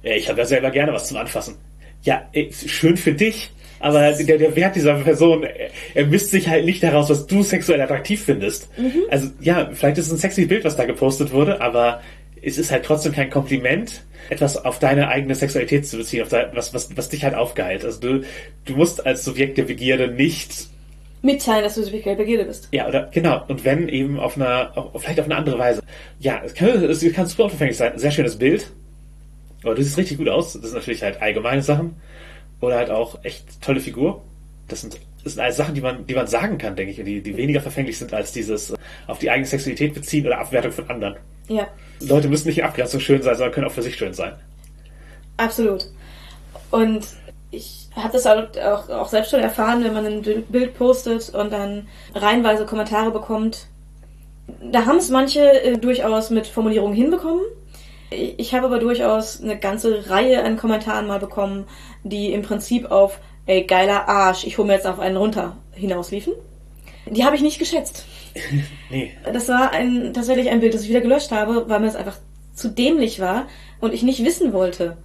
ja, ich habe ja selber gerne was zum Anfassen. Ja, ey, schön für dich, aber der, der Wert dieser Person, er, misst sich halt nicht daraus, was du sexuell attraktiv findest. Also ja, vielleicht ist es ein sexy Bild, was da gepostet wurde, aber es ist halt trotzdem kein Kompliment, etwas auf deine eigene Sexualität zu beziehen, auf dein, was, was, was dich halt aufgeheilt. Also du, du musst als Subjekt der Begierde nicht Mitteilen, dass du so wirklich Begierde bist. ja, oder genau. Und wenn eben auf einer, auf, vielleicht auf eine andere Weise. Ja, es kann, es kann super unverfänglich sein. Sehr schönes Bild. Aber du siehst richtig gut aus. Das sind natürlich halt allgemeine Sachen. Oder halt auch echt tolle Figur. Das sind, das sind alles Sachen, die man, die man sagen kann, denke ich, und die, die weniger verfänglich sind als dieses äh, auf die eigene Sexualität beziehen oder Abwertung von anderen. Ja, Leute müssen nicht in Abgrenzung schön sein, sondern können auch für sich schön sein. absolut. Und ich habe das auch, auch, auch selbst schon erfahren, wenn man ein Bild postet und dann reihenweise Kommentare bekommt. Da haben es manche äh, durchaus mit Formulierungen hinbekommen. Ich habe aber durchaus eine ganze Reihe an Kommentaren mal bekommen, die im Prinzip auf ey, geiler Arsch, ich hole mir jetzt auf einen runter hinausliefen. Die habe ich nicht geschätzt. Nee. Das war ein, tatsächlich ein Bild, das ich wieder gelöscht habe, weil mir es einfach zu dämlich war und ich nicht wissen wollte,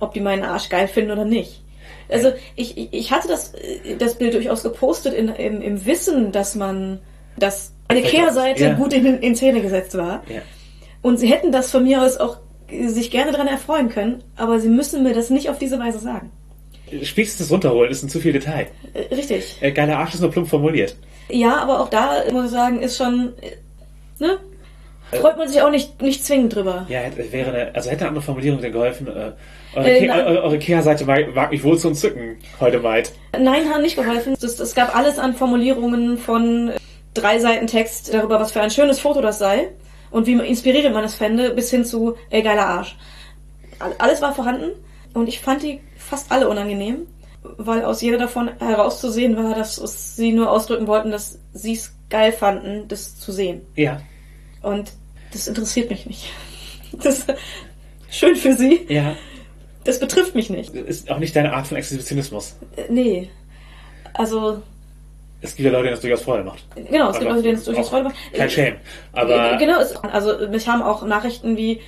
ob die meinen Arsch geil finden oder nicht. Also ich, ich- hatte das, das Bild durchaus gepostet in, im, im Wissen, dass man, dass eine Kehrseite ja. gut in, in Szene gesetzt war. Ja. Und sie hätten das von mir aus auch äh, sich gerne daran erfreuen können, aber sie müssen mir das nicht auf diese Weise sagen. Spätestes runterholen ist ein zu viel Detail. Äh, Richtig. Äh, geiler Arsch ist nur plump formuliert. Ja, aber auch da, muss ich sagen, ist schon, ne? Freut man sich auch nicht, nicht zwingend drüber. Ja, hätte, wäre eine, also hätte eine andere Formulierung dir geholfen. Äh, eure, Äh, eure, Kehrseite mag, mag mich wohl zu entzücken, heute weit. Nein, hat nicht geholfen. Es, gab alles an Formulierungen von drei Seiten Text darüber, was für ein schönes Foto das sei und wie inspirierend man es fände, bis hin zu, ey, geiler Arsch. All- Alles war vorhanden und ich fand die fast alle unangenehm, weil aus jeder davon herauszusehen war, dass sie nur ausdrücken wollten, dass sie es geil fanden, das zu sehen. Ja, Und das interessiert mich nicht. Das ist schön für sie. ja. Das betrifft mich nicht. Ist auch nicht deine Art von Exhibitionismus. Äh, Nee. Also, Es gibt ja Leute, denen das durchaus Freude macht. genau, es gibt Leute, denen es durchaus Freude macht. Kein Shame. Aber Äh, Genau, es, also mich haben auch Nachrichten wie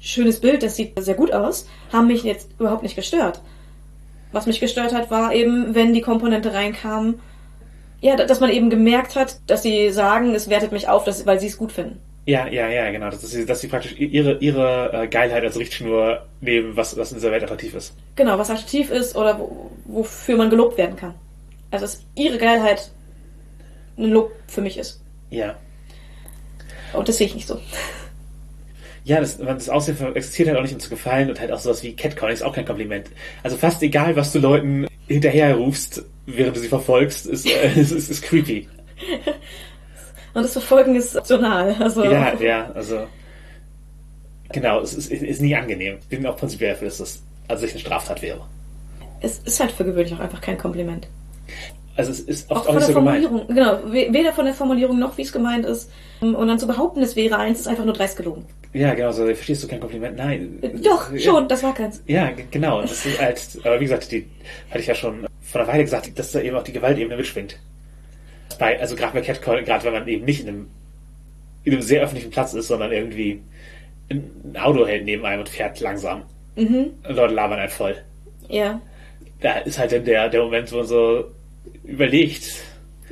schönes Bild, das sieht sehr gut aus, haben mich jetzt überhaupt nicht gestört. Was mich gestört hat, war eben, wenn die Komponente reinkam, ja, dass man eben gemerkt hat, dass sie sagen, es wertet mich auf, dass, weil sie es gut finden. ja, ja, ja, genau. Dass sie, dass sie praktisch ihre, ihre äh, Geilheit als Richtschnur nehmen, was, was in dieser Welt attraktiv ist. Genau, was attraktiv ist oder wo, wofür man gelobt werden kann. Also dass ihre Geilheit ein Lob für mich ist. Ja. Und das sehe ich nicht so. Ja, das, das Aussehen existiert halt auch nicht, um zu gefallen und halt auch sowas wie Catcalling ist auch kein Kompliment. Also fast egal, was du Leuten hinterherrufst, während du sie verfolgst, ist, äh, ist, ist, ist creepy. Und das Verfolgen ist optional. Also Ja, ja, also. Genau, es ist, ist nie angenehm. Ich bin auch prinzipiell dafür, dass das an sich eine Straftat wäre. es ist halt für gewöhnlich auch einfach kein Kompliment. Also es ist Auch oft auch, von nicht der so gemeint. Formulierung, genau, we- weder von der Formulierung noch wie es gemeint ist. Und dann zu behaupten, es wäre eins, ist einfach nur dreist gelogen. Ja, genau, so verstehst du kein Kompliment? Nein. Doch, ja, schon, das war keins. Ja, genau. Das ist halt, aber wie gesagt, die hatte ich ja schon vor einer Weile gesagt, dass da eben auch die Gewaltebene mitschwingt. Bei, also gerade bei Catcall, gerade wenn man eben nicht in einem in einem sehr öffentlichen Platz ist, sondern irgendwie ein Auto hält neben einem und fährt langsam. Mhm. Und Leute labern halt voll. Ja. Da ist halt dann der, der Moment, wo man so überlegt,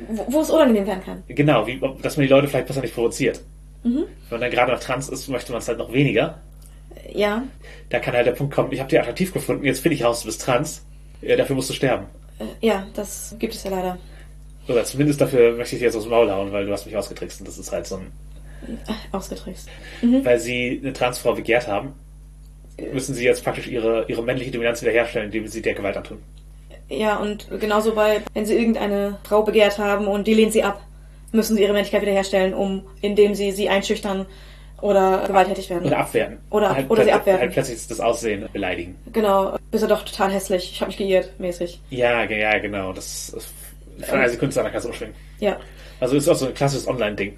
Wo, wo es unangenehm werden kann. genau, wie, dass man die Leute vielleicht besser nicht provoziert. Mhm. Wenn man dann gerade noch trans ist, möchte man es halt noch weniger. Ja. Da kann halt der Punkt kommen, ich habe dich attraktiv gefunden, jetzt finde ich raus, du bist trans. Ja, dafür musst du sterben. Äh, Ja, das gibt es ja leider. Oder zumindest dafür möchte ich dir jetzt aus dem Maul hauen, weil du hast mich ausgetrickst. Und das ist halt so ein... Ach, ausgetrickst. Weil sie eine Transfrau begehrt haben, müssen sie jetzt praktisch ihre, ihre männliche Dominanz wiederherstellen, indem sie der Gewalt antun. Ja, und genauso bei, wenn sie irgendeine Frau begehrt haben und die lehnt sie ab, müssen sie ihre Männlichkeit wiederherstellen, um, indem sie sie einschüchtern oder gewalttätig werden. Oder abwerten. Oder- halt, oder sie abwerten. Halt plötzlich das Aussehen beleidigen. Genau, bist du doch total hässlich. Ich habe mich geirrt, mäßig. Ja, ja, genau. Das ist von einer Sekunde zu einer kannst du umschwingen. Ja. Also ist auch so ein klassisches Online-Ding.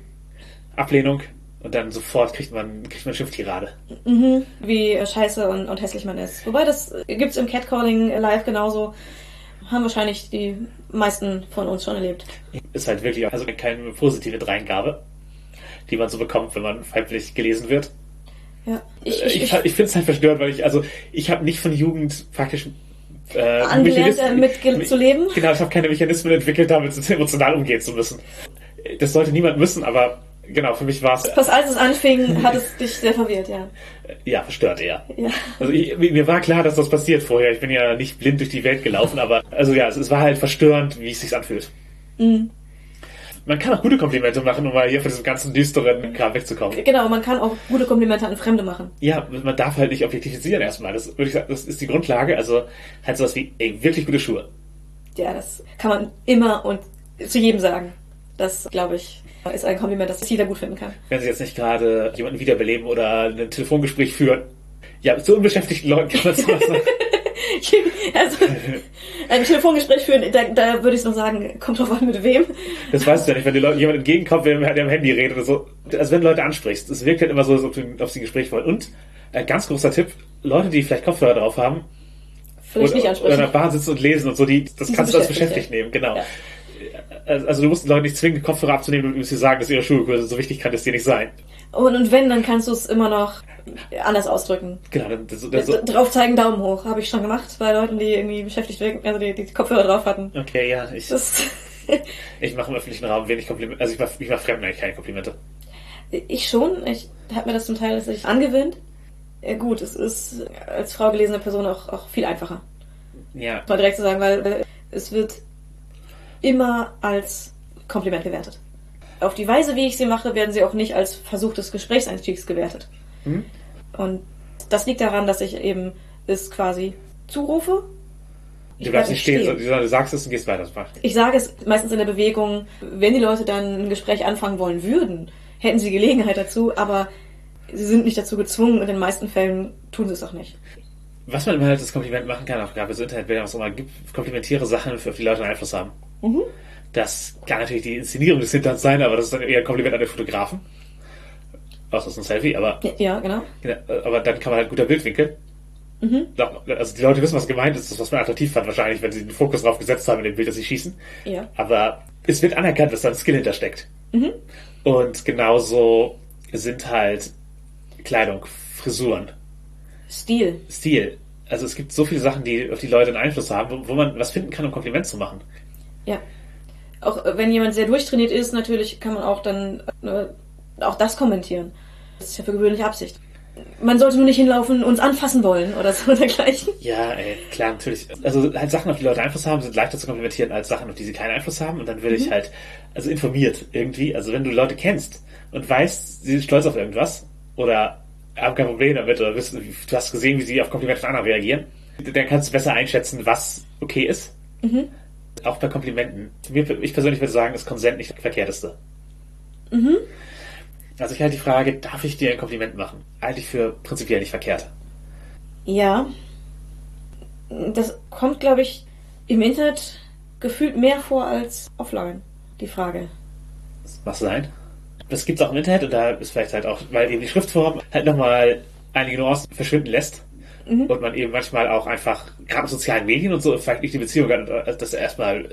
Ablehnung und dann sofort kriegt man, kriegt man Schimpftirade. Mhm. Wie scheiße und, und hässlich man ist. Wobei das gibt's im Catcalling live genauso. Haben wahrscheinlich die meisten von uns schon erlebt. Ist halt wirklich also keine positive Dreingabe, die man so bekommt, wenn man weiblich gelesen wird. Ja. Ich, Ich, ich, ich, ich, finde es halt verstörend, weil ich, also ich habe nicht von Jugend praktisch äh, Angelernt, Mechanismen- äh, mit ge- zu leben? Genau, ich habe keine Mechanismen entwickelt, damit emotional umgehen zu müssen. Das sollte niemand müssen, aber genau, für mich war es was als es anfing, hat es dich sehr verwirrt, ja. ja verstört eher. Ja. Also ich, mir war klar, dass das passiert vorher. Ich bin ja nicht blind durch die Welt gelaufen, aber also ja, es, es war halt verstörend, wie es sich anfühlt. Mhm. Man kann auch gute Komplimente machen, um mal hier von diesem ganzen düsteren Kram wegzukommen. Genau, man kann auch gute Komplimente an Fremde machen. Ja, man darf halt nicht objektifizieren erstmal. Das würde ich sagen, das ist die Grundlage. Also halt sowas wie, ey, wirklich gute Schuhe. Ja, das kann man immer und zu jedem sagen. Das, glaube ich, ist ein Kompliment, das jeder gut finden kann. Wenn sie jetzt nicht gerade jemanden wiederbeleben oder ein Telefongespräch führen. Ja, zu unbeschäftigten Leuten kann man sowas sagen. also, ein Telefongespräch führen, da, da würde ich noch sagen, kommt drauf an, mit wem. Das weißt du ja nicht, wenn dir jemand entgegenkommt, der, am Handy redet oder so. Also wenn du Leute ansprichst, es wirkt halt immer so, als ob, du, ob sie ein Gespräch wollen. Und, äh, ganz großer Tipp, Leute, die vielleicht Kopfhörer drauf haben, Vielleicht oder, nicht oder in der ansprechen. Bahn sitzen und lesen und so, die, das Die kannst du als beschäftigt beschäftigt, nehmen, genau. Ja. Also also du musst den Leuten nicht zwingen, Kopfhörer abzunehmen und sie sagen, dass ihre sind. So wichtig kann das dir nicht sein. Und, und wenn, dann kannst du es immer noch anders ausdrücken. Genau, dann, das, das, Drauf zeigen, Daumen hoch. Habe ich schon gemacht bei Leuten, die irgendwie beschäftigt wirken, also die, die Kopfhörer drauf hatten. okay, ja, ich, Das, ich mache im öffentlichen Raum wenig Komplimente. Also ich mache ich mach Fremden eigentlich keine Komplimente. ich schon. Ich habe mir das zum Teil tatsächlich angewöhnt. Ja, gut, es ist als Frau gelesene Person auch, auch viel einfacher. Ja, Mal direkt zu sagen, weil äh, es wird immer als Kompliment gewertet. Auf die Weise, wie ich sie mache, werden sie auch nicht als Versuch des Gesprächseinstiegs gewertet. Hm? Und das liegt daran, dass ich eben es quasi zurufe. du bleibst bleib nicht stehen, stehen. du sagst es und gehst weiter. Ich sage es meistens in der Bewegung, wenn die Leute dann ein Gespräch anfangen wollen würden, hätten sie Gelegenheit dazu, aber sie sind nicht dazu gezwungen und in den meisten Fällen tun sie es auch nicht. Was man immer halt das Kompliment machen kann, auch gerade so Internetbildern, was es immer gibt, komplimentiere Sachen, für auf die Leute einen Einfluss haben. Mhm. Das kann natürlich die Inszenierung des Hinterns sein, aber das ist dann eher ein Kompliment an den Fotografen. Außer es ist ein Selfie, aber, Ja, genau. aber dann kann man halt guter Bildwinkel. Mhm. Also die Leute wissen, was gemeint ist, das was man attraktiv fand wahrscheinlich, wenn sie den Fokus drauf gesetzt haben in dem Bild, das sie schießen. Ja. Aber es wird anerkannt, dass da ein Skill hintersteckt. Mhm. Und genauso sind halt Kleidung, Frisuren, Stil. Stil. Also es gibt so viele Sachen, die auf die Leute einen Einfluss haben, wo, wo man was finden kann, um Kompliment zu machen. Ja. Auch äh, wenn jemand sehr durchtrainiert ist, natürlich kann man auch dann äh, auch das kommentieren. Das ist ja für gewöhnliche Absicht. Man sollte nur nicht hinlaufen, uns anfassen wollen oder so dergleichen. Ja, ey, klar, natürlich. Also halt Sachen, auf die Leute Einfluss haben, sind leichter zu komplimentieren als Sachen, auf die sie keinen Einfluss haben. Und dann würde ich halt, also informiert irgendwie. Also wenn du Leute kennst und weißt, sie sind stolz auf irgendwas oder haben kein Problem damit oder wissen, du hast gesehen, wie sie auf Komplimente von anderen reagieren, dann kannst du besser einschätzen, was okay ist. Mhm. Auch bei Komplimenten. Ich persönlich würde sagen, ist Konsent nicht das Verkehrteste. Mhm. Also ich halte die Frage, darf ich dir ein Kompliment machen? Halte ich für prinzipiell nicht verkehrt. Ja. Das kommt, glaube ich, im Internet gefühlt mehr vor als offline, die Frage. Das mag sein. Das gibt's auch im Internet und da ist vielleicht halt auch, weil eben die Schriftform halt nochmal einige Nuancen verschwinden lässt. Mhm. Und man eben manchmal auch einfach, gerade auf sozialen Medien und so, vielleicht nicht die Beziehung hat, und das erstmal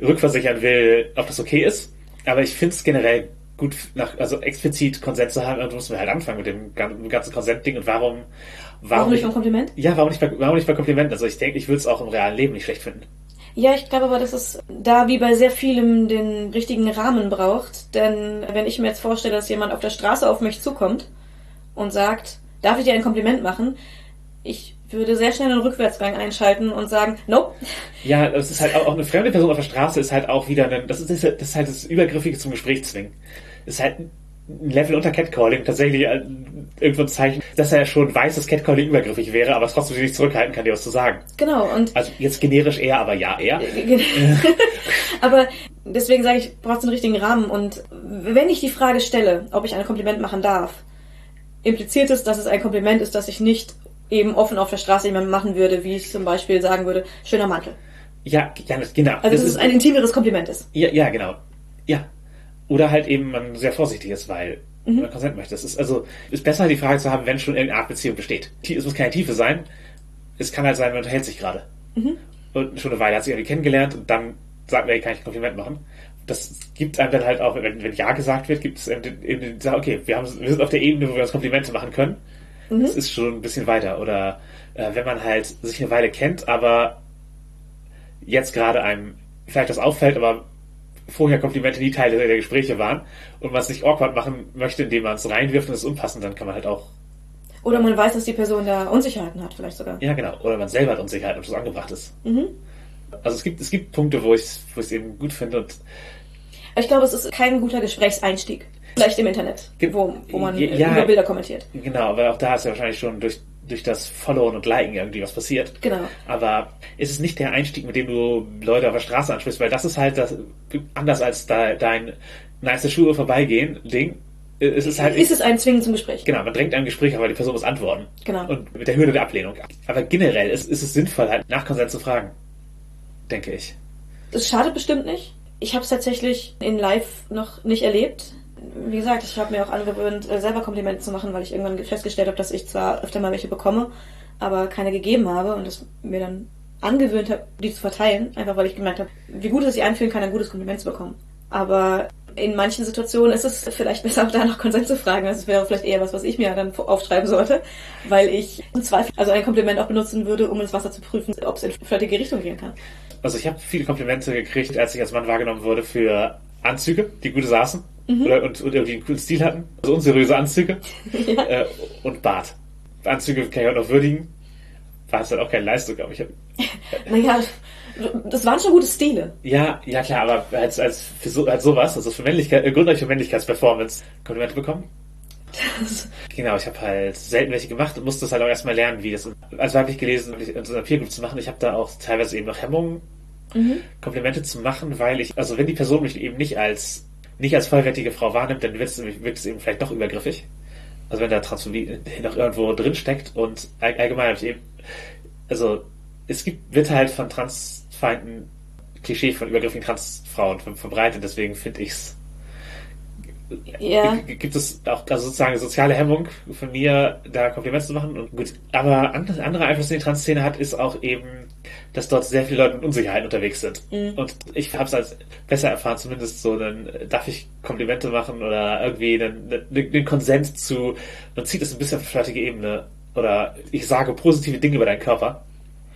rückversichern will, ob das okay ist. Aber ich finde es generell gut nach, also explizit Konsent zu haben, dann müssen wir halt anfangen mit dem ganzen Konsent-Ding und warum, warum, warum nicht beim Kompliment? Ja, warum nicht bei, warum nicht bei Komplimenten? Also ich denke, ich würde es auch im realen Leben nicht schlecht finden. Ja, ich glaube aber, dass es da wie bei sehr vielem den richtigen Rahmen braucht. Denn wenn ich mir jetzt vorstelle, dass jemand auf der Straße auf mich zukommt und sagt, darf ich dir ein Kompliment machen? Ich würde sehr schnell einen Rückwärtsgang einschalten und sagen, nope. Ja, das ist halt auch, eine fremde Person auf der Straße ist halt auch wieder, ein, das ist, das ist halt das Übergriffige zum Gespräch zwingen. Das ist halt ein Level unter Catcalling tatsächlich äh, irgendwo ein Zeichen, dass er schon weiß, dass Catcalling übergriffig wäre, aber trotzdem sich nicht zurückhalten kann, dir was zu sagen. Genau, und. Also jetzt generisch eher, aber ja, eher. aber deswegen sage ich, brauchst du einen richtigen Rahmen und wenn ich die Frage stelle, ob ich ein Kompliment machen darf, impliziert es, dass es ein Kompliment ist, dass ich nicht eben offen auf der Straße jemandem machen würde, wie ich zum Beispiel sagen würde, schöner Mantel. Ja, ja, genau. Also, dass es ein intimeres Kompliment ist. Ja, ja, genau. Ja, oder halt eben man sehr vorsichtig ist, weil mhm. man Konsent möchte. Es ist also ist besser, die Frage zu haben, wenn schon irgendeine Art Beziehung besteht. Es muss keine Tiefe sein. Es kann halt sein, man unterhält sich gerade. Mhm. Und schon eine Weile hat sich irgendwie kennengelernt und dann sagt man, kann ich ein Kompliment machen. Das gibt einem dann halt auch, wenn, wenn Ja gesagt wird, gibt es eben den, okay, wir, haben, wir sind auf der Ebene, wo wir uns Komplimente machen können. Mhm. Das ist schon ein bisschen weiter. Oder äh, wenn man halt sich eine Weile kennt, aber jetzt gerade einem vielleicht das auffällt, aber vorher Komplimente nie Teil der Gespräche waren und man es nicht awkward machen möchte, indem man es reinwirft und es ist unpassend, dann kann man halt auch. Oder man weiß, dass die Person da Unsicherheiten hat, vielleicht sogar. Ja, genau. Oder man selber hat Unsicherheiten, ob es angebracht ist. Mhm. Also es gibt, es gibt Punkte, wo ich wo es eben gut finde und. Ich glaube, es ist kein guter Gesprächseinstieg. Vielleicht im Internet, wo, wo man ja, über Bilder kommentiert. Genau, aber auch da ist ja wahrscheinlich schon durch durch das Followen und Liken irgendwie was passiert. Genau. Aber ist es nicht der Einstieg, mit dem du Leute auf der Straße ansprichst, weil das ist halt das, anders als da, dein nice Schuhe vorbeigehen Ding. Es ist halt. Ist es ein Zwingen zum Gespräch? Genau, man drängt ein Gespräch, aber die Person muss antworten. Genau. Und mit der Hürde der Ablehnung. Aber generell ist, ist es sinnvoll, halt nach Konsent zu fragen. Denke ich. Das schadet bestimmt nicht. Ich habe es tatsächlich in Live noch nicht erlebt wie gesagt, ich habe mir auch angewöhnt, äh, selber Komplimente zu machen, weil ich irgendwann festgestellt habe, dass ich zwar öfter mal welche bekomme, aber keine gegeben habe und das mir dann angewöhnt habe, die zu verteilen, einfach weil ich gemerkt habe, wie gut es sich anfühlen kann, ein gutes Kompliment zu bekommen. Aber in manchen Situationen ist es vielleicht besser, auch da noch Konsent zu fragen. Das wäre vielleicht eher was, was ich mir dann aufschreiben sollte, weil ich im Zweifel also ein Kompliment auch benutzen würde, um ins Wasser zu prüfen, ob es in flirtige Richtung gehen kann. Also ich habe viele Komplimente gekriegt, als ich als Mann wahrgenommen wurde für Anzüge, die gut saßen mhm. oder, und, und, irgendwie einen coolen Stil hatten. Also unseriöse Anzüge ja. äh, und Bart. Anzüge kann ich auch noch würdigen. Bart ist halt auch keine Leistung, aber ich habe. naja, das waren schon gute Stile. Ja, ja klar, aber als, als für so, als sowas, also für Männlichkeit, äh, grundsätzlich für Männlichkeitsperformance, Komplimente bekommen. Das. Genau, ich habe halt selten welche gemacht und musste das halt auch erstmal lernen, wie das als weiblich gelesen in so einer Peer Group zu machen. Ich habe da auch teilweise eben noch Hemmungen, mhm. Komplimente zu machen, weil ich, also wenn die Person mich eben nicht als nicht als vollwertige Frau wahrnimmt, dann wird es, es eben vielleicht doch übergriffig. Also wenn da Transphobie noch irgendwo drin steckt und allgemein habe ich eben, also es gibt, wird halt von Transfeinden Klischee von übergriffigen Transfrauen verbreitet, deswegen finde ich es ja. gibt es auch also sozusagen soziale Hemmung von mir, da Komplimente zu machen und gut. Aber andere Einfluss, den die Trans-Szene hat, ist auch eben, dass dort sehr viele Leute mit Unsicherheit unterwegs sind. Mhm. Und ich habe es als besser erfahren, zumindest so, dann darf ich Komplimente machen oder irgendwie den, Konsens zu, man zieht es ein bisschen auf die flirtige Ebene oder ich sage positive Dinge über deinen Körper.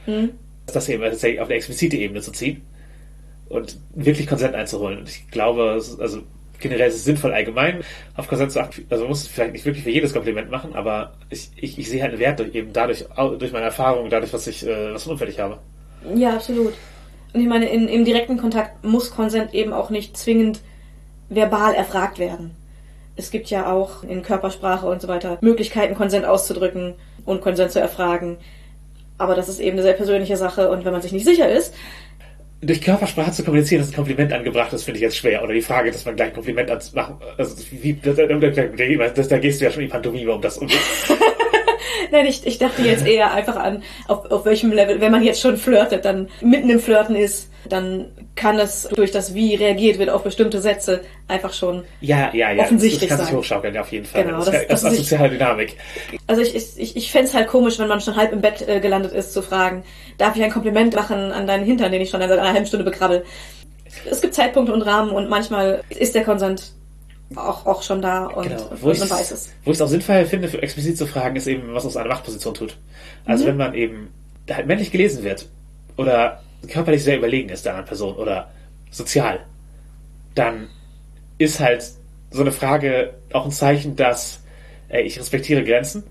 Mhm. Das eben tatsächlich auf eine explizite Ebene zu ziehen und wirklich Konsent einzuholen. Und ich glaube, also generell ist es sinnvoll allgemein auf Konsens zu achten. Also man muss es vielleicht nicht wirklich für jedes Kompliment machen, aber ich, ich, ich sehe halt einen Wert durch, eben dadurch, durch meine Erfahrung, dadurch, was ich, äh, was unfällig habe. Ja, absolut. Und ich meine, in, im direkten Kontakt muss Konsent eben auch nicht zwingend verbal erfragt werden. Es gibt ja auch in Körpersprache und so weiter Möglichkeiten, Konsent auszudrücken und Konsent zu erfragen. Aber das ist eben eine sehr persönliche Sache und wenn man sich nicht sicher ist, durch Körpersprache zu kommunizieren, dass ein Kompliment angebracht ist, finde ich jetzt schwer. Oder die Frage, dass man gleich ein Kompliment machen, also wie, da, da, da, da gehst du ja schon in die Pantomime um das. Um Nein, ich, ich dachte jetzt eher einfach an, auf, auf welchem Level, wenn man jetzt schon flirtet, dann mitten im Flirten ist, dann kann es durch das, wie reagiert wird auf bestimmte Sätze, einfach schon ja, ja, ja, offensichtlich das, das kann sich hochschaukeln, auf jeden Fall. Genau, das, das, das, das ist soziale Dynamik. Also ich, ich, ich fände es halt komisch, wenn man schon halb im Bett äh, gelandet ist, zu fragen, darf ich ein Kompliment machen an deinen Hintern, den ich schon seit einer halben Stunde bekrabbel. Es gibt Zeitpunkte und Rahmen und manchmal ist der Konsent auch, auch schon da und, Genau. und Wo man ich weiß es. wo ich es auch sinnvoll finde, für explizit zu fragen, ist eben, was aus einer Machtposition tut. Also wenn man eben halt männlich gelesen wird oder körperlich sehr überlegen ist der anderen Person oder sozial, dann ist halt so eine Frage auch ein Zeichen, dass ey, ich respektiere Grenzen.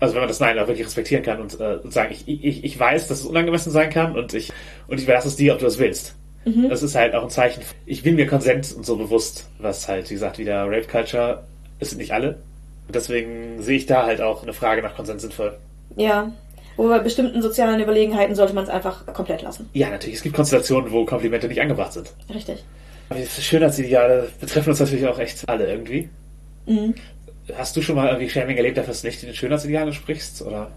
Also wenn man das Nein auch wirklich respektieren kann und, äh, und sagen, ich, ich, ich weiß, dass es unangemessen sein kann und ich und ich überlasse es dir, ob du das willst. Das ist halt auch ein Zeichen. Ich bin mir Konsent und so bewusst, was halt, wie gesagt, wieder Rape Culture, es sind nicht alle. Und deswegen sehe ich da halt auch eine Frage nach Konsent sinnvoll. Ja. Wo bei bestimmten sozialen Überlegenheiten sollte man es einfach komplett lassen. Ja, natürlich, es gibt Konstellationen, wo Komplimente nicht angebracht sind. Richtig. Aber die Schönheitsideale betreffen uns natürlich auch echt alle irgendwie. Hast du schon mal irgendwie Shaming erlebt, dass du nicht den Schönheitsidealen entsprichst? Oder?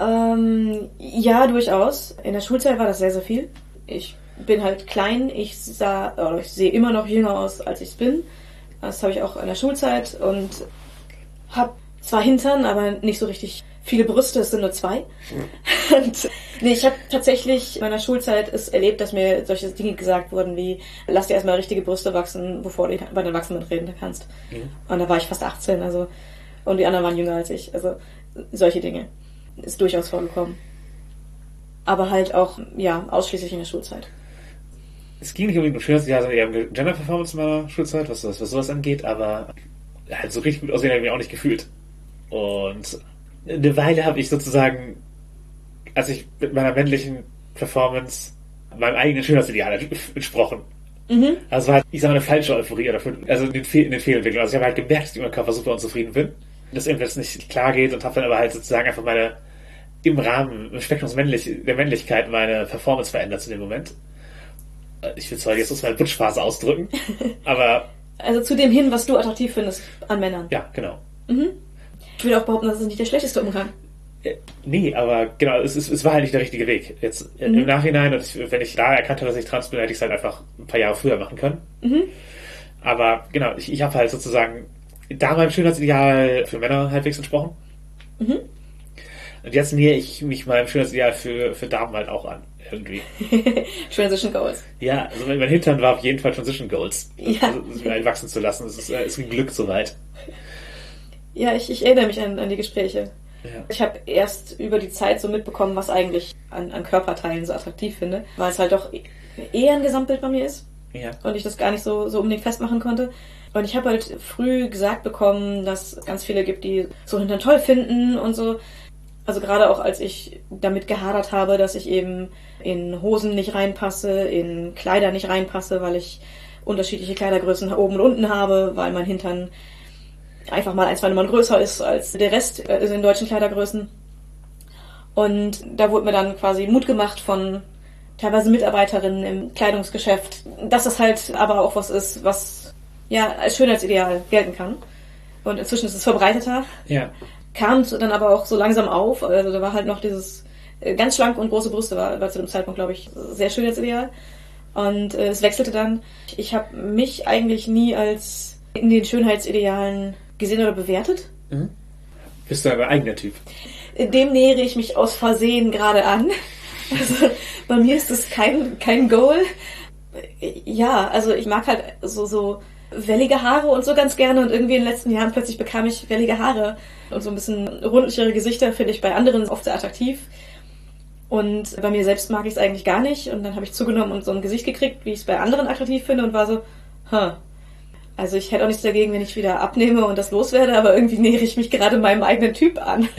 Ähm, ja, durchaus. In der Schulzeit war das sehr, sehr viel. Ich bin halt klein. Ich sah, oder ich sehe immer noch jünger aus, als ich bin. Das habe ich auch in der Schulzeit und habe zwar Hintern, aber nicht so richtig viele Brüste. Es sind nur zwei. Und, nee, ich habe tatsächlich in meiner Schulzeit es erlebt, dass mir solche Dinge gesagt wurden wie, lass dir erstmal richtige Brüste wachsen, bevor du bei den Erwachsenen reden kannst. Und da war ich fast 18, also, und die anderen waren jünger als ich. Also, solche Dinge ist durchaus vorgekommen. Aber halt auch, ja, ausschließlich in der Schulzeit. Es ging nicht um Schönheitsideale, sondern eher um Gender Performance in meiner Schulzeit, was, das, was sowas angeht, aber halt so richtig gut aussehen habe ich mich auch nicht gefühlt. Und eine Weile habe ich sozusagen, als ich mit meiner männlichen Performance meinem eigenen Schönheitsideal entsprochen. Also es war, ich sag mal, eine falsche Euphorie oder für, also in den, Fehl, in den Fehlentwicklungen. Also ich habe halt gemerkt, dass ich mit meinem Körper super unzufrieden bin, dass irgendwas nicht klar geht und habe dann aber halt sozusagen einfach meine im Rahmen, im Spektrum Männlich, der Männlichkeit meine Performance verändert zu dem Moment. Ich will zwar jetzt aus meiner Butchphase ausdrücken, aber Also zu dem hin, was du attraktiv findest an Männern. ja, genau. Ich würde auch behaupten, das ist nicht der schlechteste Umgang. Äh, Nee, aber genau, es, ist, es war halt nicht der richtige Weg. Jetzt äh, im Nachhinein, und ich, wenn ich da erkannt habe, dass ich trans bin, hätte ich es halt einfach ein paar Jahre früher machen können. Aber genau, ich, ich habe halt sozusagen da meinem Schönheitsideal für Männer halbwegs entsprochen. Und jetzt nähe ich mich meinem Schönheitsideal für, für Damen halt auch an, irgendwie. Transition Goals. Ja, also mein Hintern war auf jeden Fall Transition Goals. Ja. Also, es mir wachsen zu lassen. Es ist, äh, ist ein Glück soweit. Ja, ich, ich erinnere mich an, an die Gespräche. Ja. Ich habe erst über die Zeit so mitbekommen, was eigentlich an, an Körperteilen so attraktiv finde, weil es halt doch eher ein Gesamtbild bei mir ist Ja. und ich das gar nicht so, so unbedingt festmachen konnte. Und ich habe halt früh gesagt bekommen, dass es ganz viele gibt, die so Hintern toll finden und so. Also gerade auch als ich damit gehadert habe, dass ich eben in Hosen nicht reinpasse, in Kleider nicht reinpasse, weil ich unterschiedliche Kleidergrößen oben und unten habe, weil mein Hintern einfach mal ein, zwei Nummern größer ist als der Rest äh, in deutschen Kleidergrößen. Und da wurde mir dann quasi Mut gemacht von teilweise Mitarbeiterinnen im Kleidungsgeschäft, dass das halt aber auch was ist, was ja als Schönheitsideal gelten kann. Und inzwischen ist es verbreiteter, Ja. kam dann aber auch so langsam auf. Also da war halt noch dieses ganz schlank und große Brüste war, war zu dem Zeitpunkt, glaube ich, sehr Schönheitsideal. Und äh, es wechselte dann. Ich habe mich eigentlich nie als in den Schönheitsidealen gesehen oder bewertet. Bist du ein eigener Typ? Dem nähere ich mich aus Versehen gerade an. Also bei mir ist das kein, kein Goal. Ja, also ich mag halt so, so wellige Haare und so ganz gerne und irgendwie in den letzten Jahren plötzlich bekam ich wellige Haare und so ein bisschen rundlichere Gesichter finde ich bei anderen oft sehr attraktiv. Und bei mir selbst mag ich es eigentlich gar nicht und dann habe ich zugenommen und so ein Gesicht gekriegt, wie ich es bei anderen attraktiv finde und war so, huh. Also ich hätte auch nichts dagegen, wenn ich wieder abnehme und das loswerde, aber irgendwie nähere ich mich gerade meinem eigenen Typ an.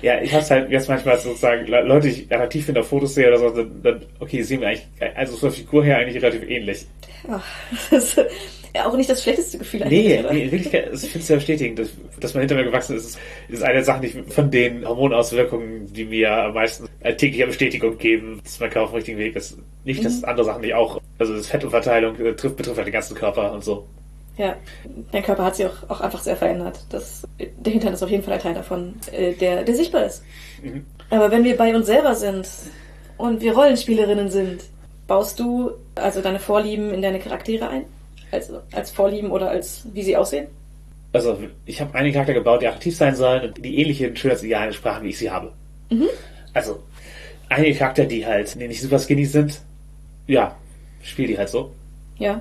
Ja, ich hab's halt jetzt manchmal sozusagen, Le- Leute, die ich attraktiv finde auf Fotos sehe oder so, dann, dann okay, sehen wir eigentlich, also von der Figur her eigentlich relativ ähnlich. Ach, das ist ja auch nicht das schlechteste Gefühl Nee, eigentlich, oder? nee wirklich, also ich finde es ja bestätigend, dass, dass man hinter mir gewachsen ist, ist, ist eine Sachen, die von den Hormonauswirkungen, die mir am meisten tägliche Bestätigung geben, dass mein Körper auf dem richtigen Weg ist. Nicht, dass andere Sachen nicht auch, also das Fettumverteilung äh, trifft, betrifft halt den ganzen Körper und so. Ja, dein Körper hat sich auch, auch einfach sehr verändert. Das, der Hintern ist auf jeden Fall ein Teil davon, äh, der, der sichtbar ist. Aber wenn wir bei uns selber sind und wir Rollenspielerinnen sind, baust du also deine Vorlieben in deine Charaktere ein? Also als Vorlieben oder als wie sie aussehen? Also ich habe einige Charakter gebaut, die attraktiv sein sollen und die ähnlichen Schönheitsidealen entsprachen, wie ich sie habe. Also einige Charakter, die halt die nicht super skinny sind, ja, spiel die halt so. Ja.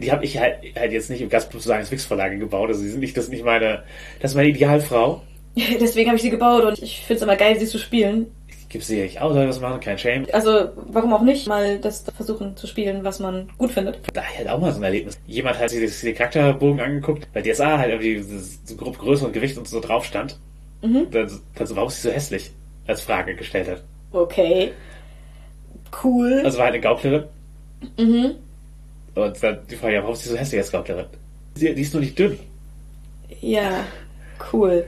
Die habe ich halt, halt jetzt nicht im Gastblut zu sagen, als Wix-Verlage gebaut. Also, sie sind nicht, das ist nicht meine, das ist meine Idealfrau. Deswegen habe ich sie gebaut und ich finde es immer geil, sie zu spielen. Ich gebe sie nicht aus, soll das machen, kein Shame. Also, warum auch nicht mal das versuchen zu spielen, was man gut findet. Da halt auch mal so ein Erlebnis. Jemand hat sich den Charakterbogen angeguckt, weil DSA halt irgendwie so grob Größe und Gewicht und so drauf stand. Mhm. Dann, dann so, warum ist sie so hässlich? Als Frage gestellt hat. Okay. Cool. Also war halt eine Gauklerin. Mhm. Und dann die Frage, ja, warum ist sie so hässlich als Gauklerin? Die, die ist nur nicht dünn. Ja, cool.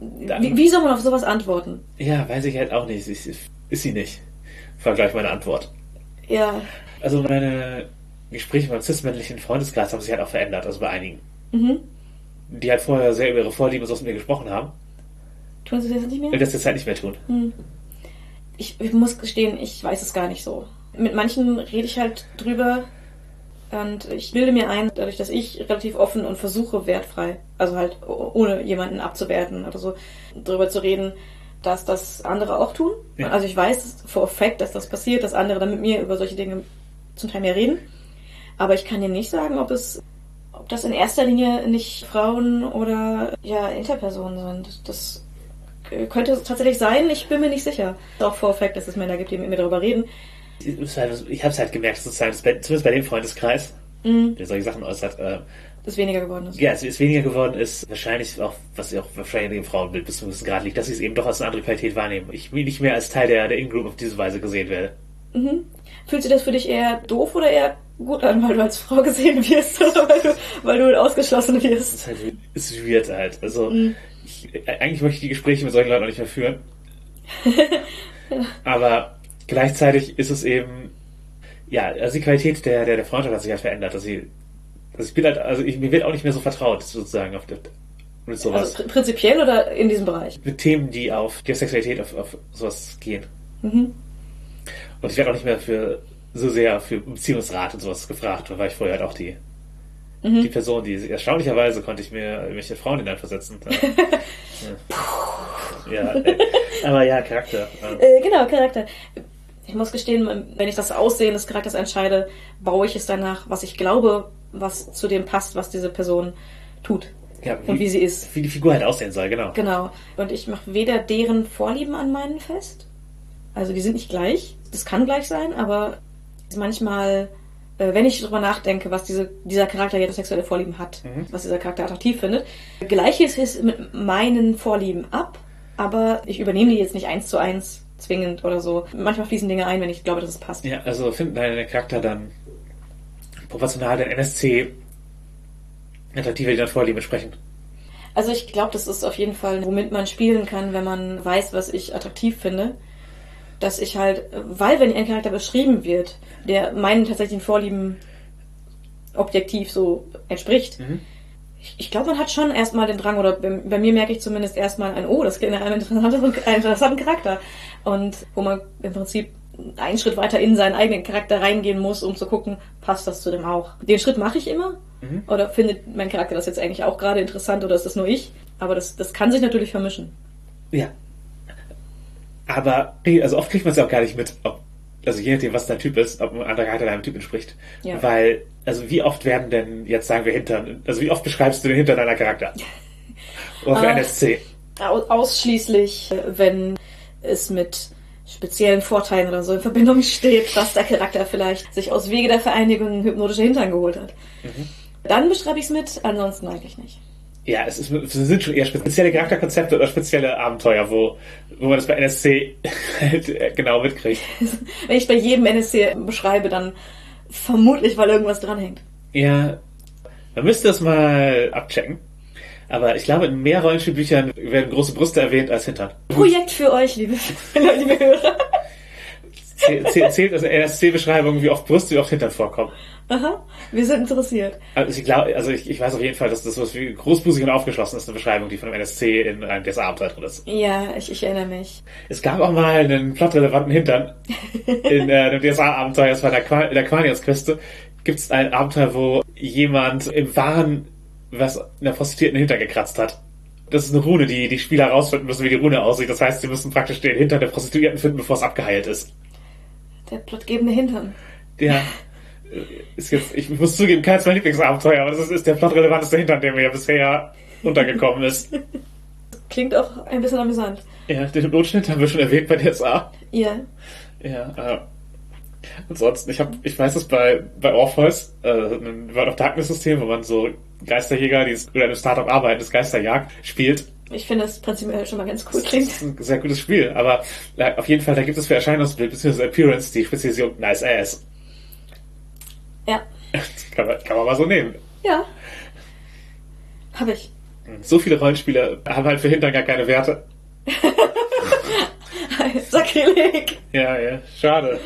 Wie, wie, soll man auf sowas antworten? Ja, weiß ich halt auch nicht. Ist, ist sie nicht. Vergleich meine Antwort. Ja. Also meine Gespräche beim cis-männlichen Freundeskreis haben sich halt auch verändert, also bei einigen. Mhm. Die halt vorher sehr über ihre Vorlieben und so mit mir gesprochen haben. Tun sie das nicht mehr? Das jetzt halt nicht mehr tun. Hm. Ich, ich muss gestehen, ich weiß es gar nicht so. Mit manchen rede ich halt drüber, und ich bilde mir ein, dadurch, dass ich relativ offen und versuche, wertfrei, also halt ohne jemanden abzuwerten oder so, darüber zu reden, dass das andere auch tun. Ja. Also ich weiß for fact, dass das passiert, dass andere dann mit mir über solche Dinge zum Teil mehr reden. Aber ich kann dir nicht sagen, ob es, ob das in erster Linie nicht Frauen oder ja Interpersonen sind. Das könnte tatsächlich sein. Ich bin mir nicht sicher. Auch for fact, dass es Männer gibt, die mit mir darüber reden. Halt, ich habe es halt gemerkt, sozusagen, zumindest bei dem Freundeskreis, mhm. der solche Sachen äußert, äh, dass weniger geworden ist. Ja, es ist weniger geworden ist, wahrscheinlich auch, was auch wahrscheinlich in dem Frauenbild bis zu einem gewissen Grad liegt, dass sie es eben doch als eine andere Qualität wahrnehmen. Ich will nicht mehr als Teil der, der In-Group auf diese Weise gesehen werde. Mhm. Fühlt sich das für dich eher doof oder eher gut an, weil du als Frau gesehen wirst oder weil du, weil du ausgeschlossen wirst? Es ist halt, es wird halt. Also, mhm. ich, eigentlich möchte ich die Gespräche mit solchen Leuten auch nicht mehr führen. ja. Aber gleichzeitig ist es eben, ja, also die Qualität der, der, der Freundschaft hat sich halt verändert. Dass ich, also ich bin halt, also ich, mir wird auch nicht mehr so vertraut, sozusagen, auf der, mit sowas. Also prinzipiell oder in diesem Bereich? Mit Themen, die auf die Sexualität, auf, auf sowas gehen. Mhm. Und ich werde auch nicht mehr für so sehr für Beziehungsrat und sowas gefragt, weil ich vorher halt auch die mhm. die Person, die erstaunlicherweise konnte ich mir irgendwelche Frauen hineinversetzen. ja. ja, äh, aber ja, Charakter. Äh, genau, Charakter ich muss gestehen, wenn ich das Aussehen des Charakters entscheide, baue ich es danach, was ich glaube, was zu dem passt, was diese Person tut. Ja, wie, und wie sie ist. Wie die Figur halt aussehen soll, genau. Genau. Und ich mache weder deren Vorlieben an meinen fest. Also die sind nicht gleich. Das kann gleich sein, aber manchmal, äh, wenn ich darüber nachdenke, was diese, dieser Charakter jetzt sexuelle Vorlieben hat, mhm. was dieser Charakter attraktiv findet, gleiche es mit meinen Vorlieben ab, aber ich übernehme die jetzt nicht eins zu eins zwingend oder so. Manchmal fließen Dinge ein, wenn ich glaube, dass es passt. Ja, also finden deine Charakter dann proportional den NSC attraktiver, die dann Vorlieben entsprechen. Also ich glaube, das ist auf jeden Fall, womit man spielen kann, wenn man weiß, was ich attraktiv finde. Dass ich halt, weil wenn ein Charakter beschrieben wird, der meinen tatsächlichen Vorlieben objektiv so entspricht, mhm ich, glaube, man hat schon erstmal den Drang, oder bei, bei mir merke ich zumindest erstmal ein, oh, das klingt nach einem interessanten, interessanten Charakter. Und wo man im Prinzip einen Schritt weiter in seinen eigenen Charakter reingehen muss, um zu gucken, passt das zu dem auch. Den Schritt mache ich immer. Mhm. Oder findet mein Charakter das jetzt eigentlich auch gerade interessant oder ist das nur ich? Aber das, das kann sich natürlich vermischen. Ja. Aber, also oft kriegt man es ja auch gar nicht mit, ob also je nachdem, was dein Typ ist, ob ein anderer Charakter deinem Typ entspricht. Ja. Weil, also wie oft werden denn, jetzt sagen wir Hintern, also wie oft beschreibst du den Hintern deiner Charakter? Oder für NSC? Ausschließlich, wenn es mit speziellen Vorteilen oder so in Verbindung steht, dass der Charakter vielleicht sich aus Wege der Vereinigung hypnotische Hintern geholt hat. Mhm. Dann beschreibe ich es mit, ansonsten eigentlich nicht. Ja, es, ist, es sind schon eher spezielle Charakterkonzepte oder spezielle Abenteuer, wo, wo man das bei NSC halt äh, genau mitkriegt. Wenn ich bei jedem NSC beschreibe, dann vermutlich, weil irgendwas dranhängt. Ja, man müsste das mal abchecken. Aber ich glaube, in mehr Rollenspielbüchern werden große Brüste erwähnt als Hintern. Projekt für euch, liebe, liebe Hörer. Zählt also NSC-Beschreibung, wie oft Brüste, wie oft Hintern vorkommen. Aha, wir sind interessiert. Also ich glaube, also ich, ich weiß auf jeden Fall, dass das was wie großbusig und aufgeschlossen ist, eine Beschreibung, die von dem NSC in einem des Abenteuer drin ist. Ja, ich, ich erinnere mich. Es gab auch mal einen plotrelevanten Hintern in äh, dem DSA-Abenteuer, das war in der, in der Quanius-Küste, gibt es ein Abenteuer, wo jemand im Wahn was in der Prostituierten Hintern gekratzt hat. Das ist eine Rune, die die Spieler herausfinden müssen, wie die Rune aussieht. Das heißt, sie müssen praktisch den Hintern der Prostituierten finden, bevor es abgeheilt ist. Der plotgebende Hintern. Ja. ist jetzt, ich muss zugeben, keins meiner Lieblingsabenteuer, aber das ist, der plotrelevanteste Hintern, der mir bisher untergekommen ist. Klingt auch ein bisschen amüsant. Ja, den Notschnitt haben wir schon erwähnt bei DSA. Ja. Ja, äh, ansonsten, ich hab, ich weiß es bei, bei Orpheus, äh, ein World of Darkness System, wo man so Geisterjäger, die in einem Startup arbeiten, das Geisterjagd spielt. Ich finde das prinzipiell schon mal ganz cool klingt. Das ist ein sehr gutes Spiel, aber ja, auf jeden Fall, da gibt es für Erscheinungsbild bzw. Appearance die Spezialisierung Nice Ass. Ja. Das kann man, kann man mal so nehmen. Ja. Hab ich. So viele Rollenspiele haben halt für Hintern gar keine Werte. Sakrileg. Ja, ja, schade.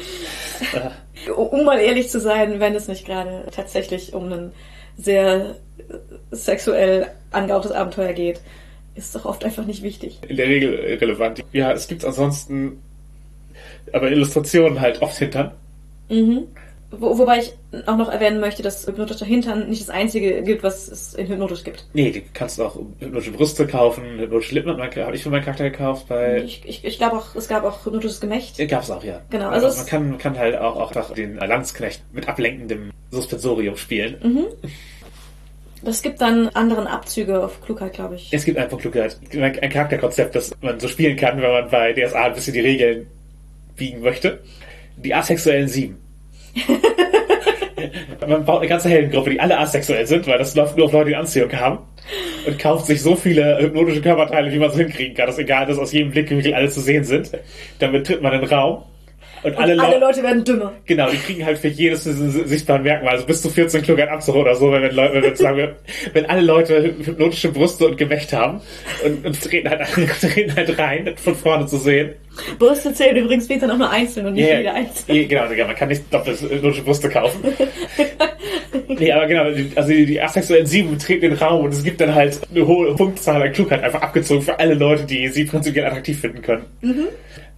Um mal ehrlich zu sein, wenn es nicht gerade tatsächlich um ein sehr sexuell angehauchtes Abenteuer geht, ist doch oft einfach nicht wichtig. In der Regel relevant. Ja, es gibt ansonsten aber Illustrationen halt oft Hintern. Mhm. Wo, wobei ich auch noch erwähnen möchte, dass hypnotischer Hintern nicht das einzige gibt, was es in hypnotisch gibt. Nee, die kannst du auch hypnotische Brüste kaufen, hypnotische Lippen habe ich für meinen Charakter gekauft bei. Ich, ich, ich glaube auch, es gab auch hypnotisches Gemächt. Ja, gab's auch, ja. Genau, Also, also man es- kann, kann halt auch, auch einfach den Landsknecht mit ablenkendem Suspensorium spielen. Mhm. Es gibt dann anderen Abzüge auf Klugheit, glaube ich. Es gibt einfach Klugheit. Ein Charakterkonzept, das man so spielen kann, wenn man bei DSA ein bisschen die Regeln biegen möchte. Die asexuellen Sieben. man baut eine ganze Heldengruppe, die alle asexuell sind, weil das läuft nur auf Leute, die Anziehung haben. Und kauft sich so viele hypnotische Körperteile, wie man so hinkriegen kann, dass egal, dass aus jedem Blickwinkel alle zu sehen sind. Dann betritt man den Raum. Und, alle, Alle Leute Leute werden dümmer. Genau, die kriegen halt für jedes sichtbaren Merkmal, also bis zu 14 Klugheit Abzug oder so, wenn, wenn, Leute, wenn, sagen wenn alle Leute hypnotische Brüste und Gemächt haben und, und treten, halt, treten halt rein, von vorne zu sehen. Brüste zählen übrigens später noch nur einzeln und nicht Ja, jeder einzeln. ja, genau, man kann nicht doppelt hypnotische Brüste kaufen. nee, aber genau, also die, die asexuellen Sieben betreten den Raum und es gibt dann halt eine hohe Punktzahl an Klugheit einfach abgezogen für alle Leute, die sie prinzipiell attraktiv finden können.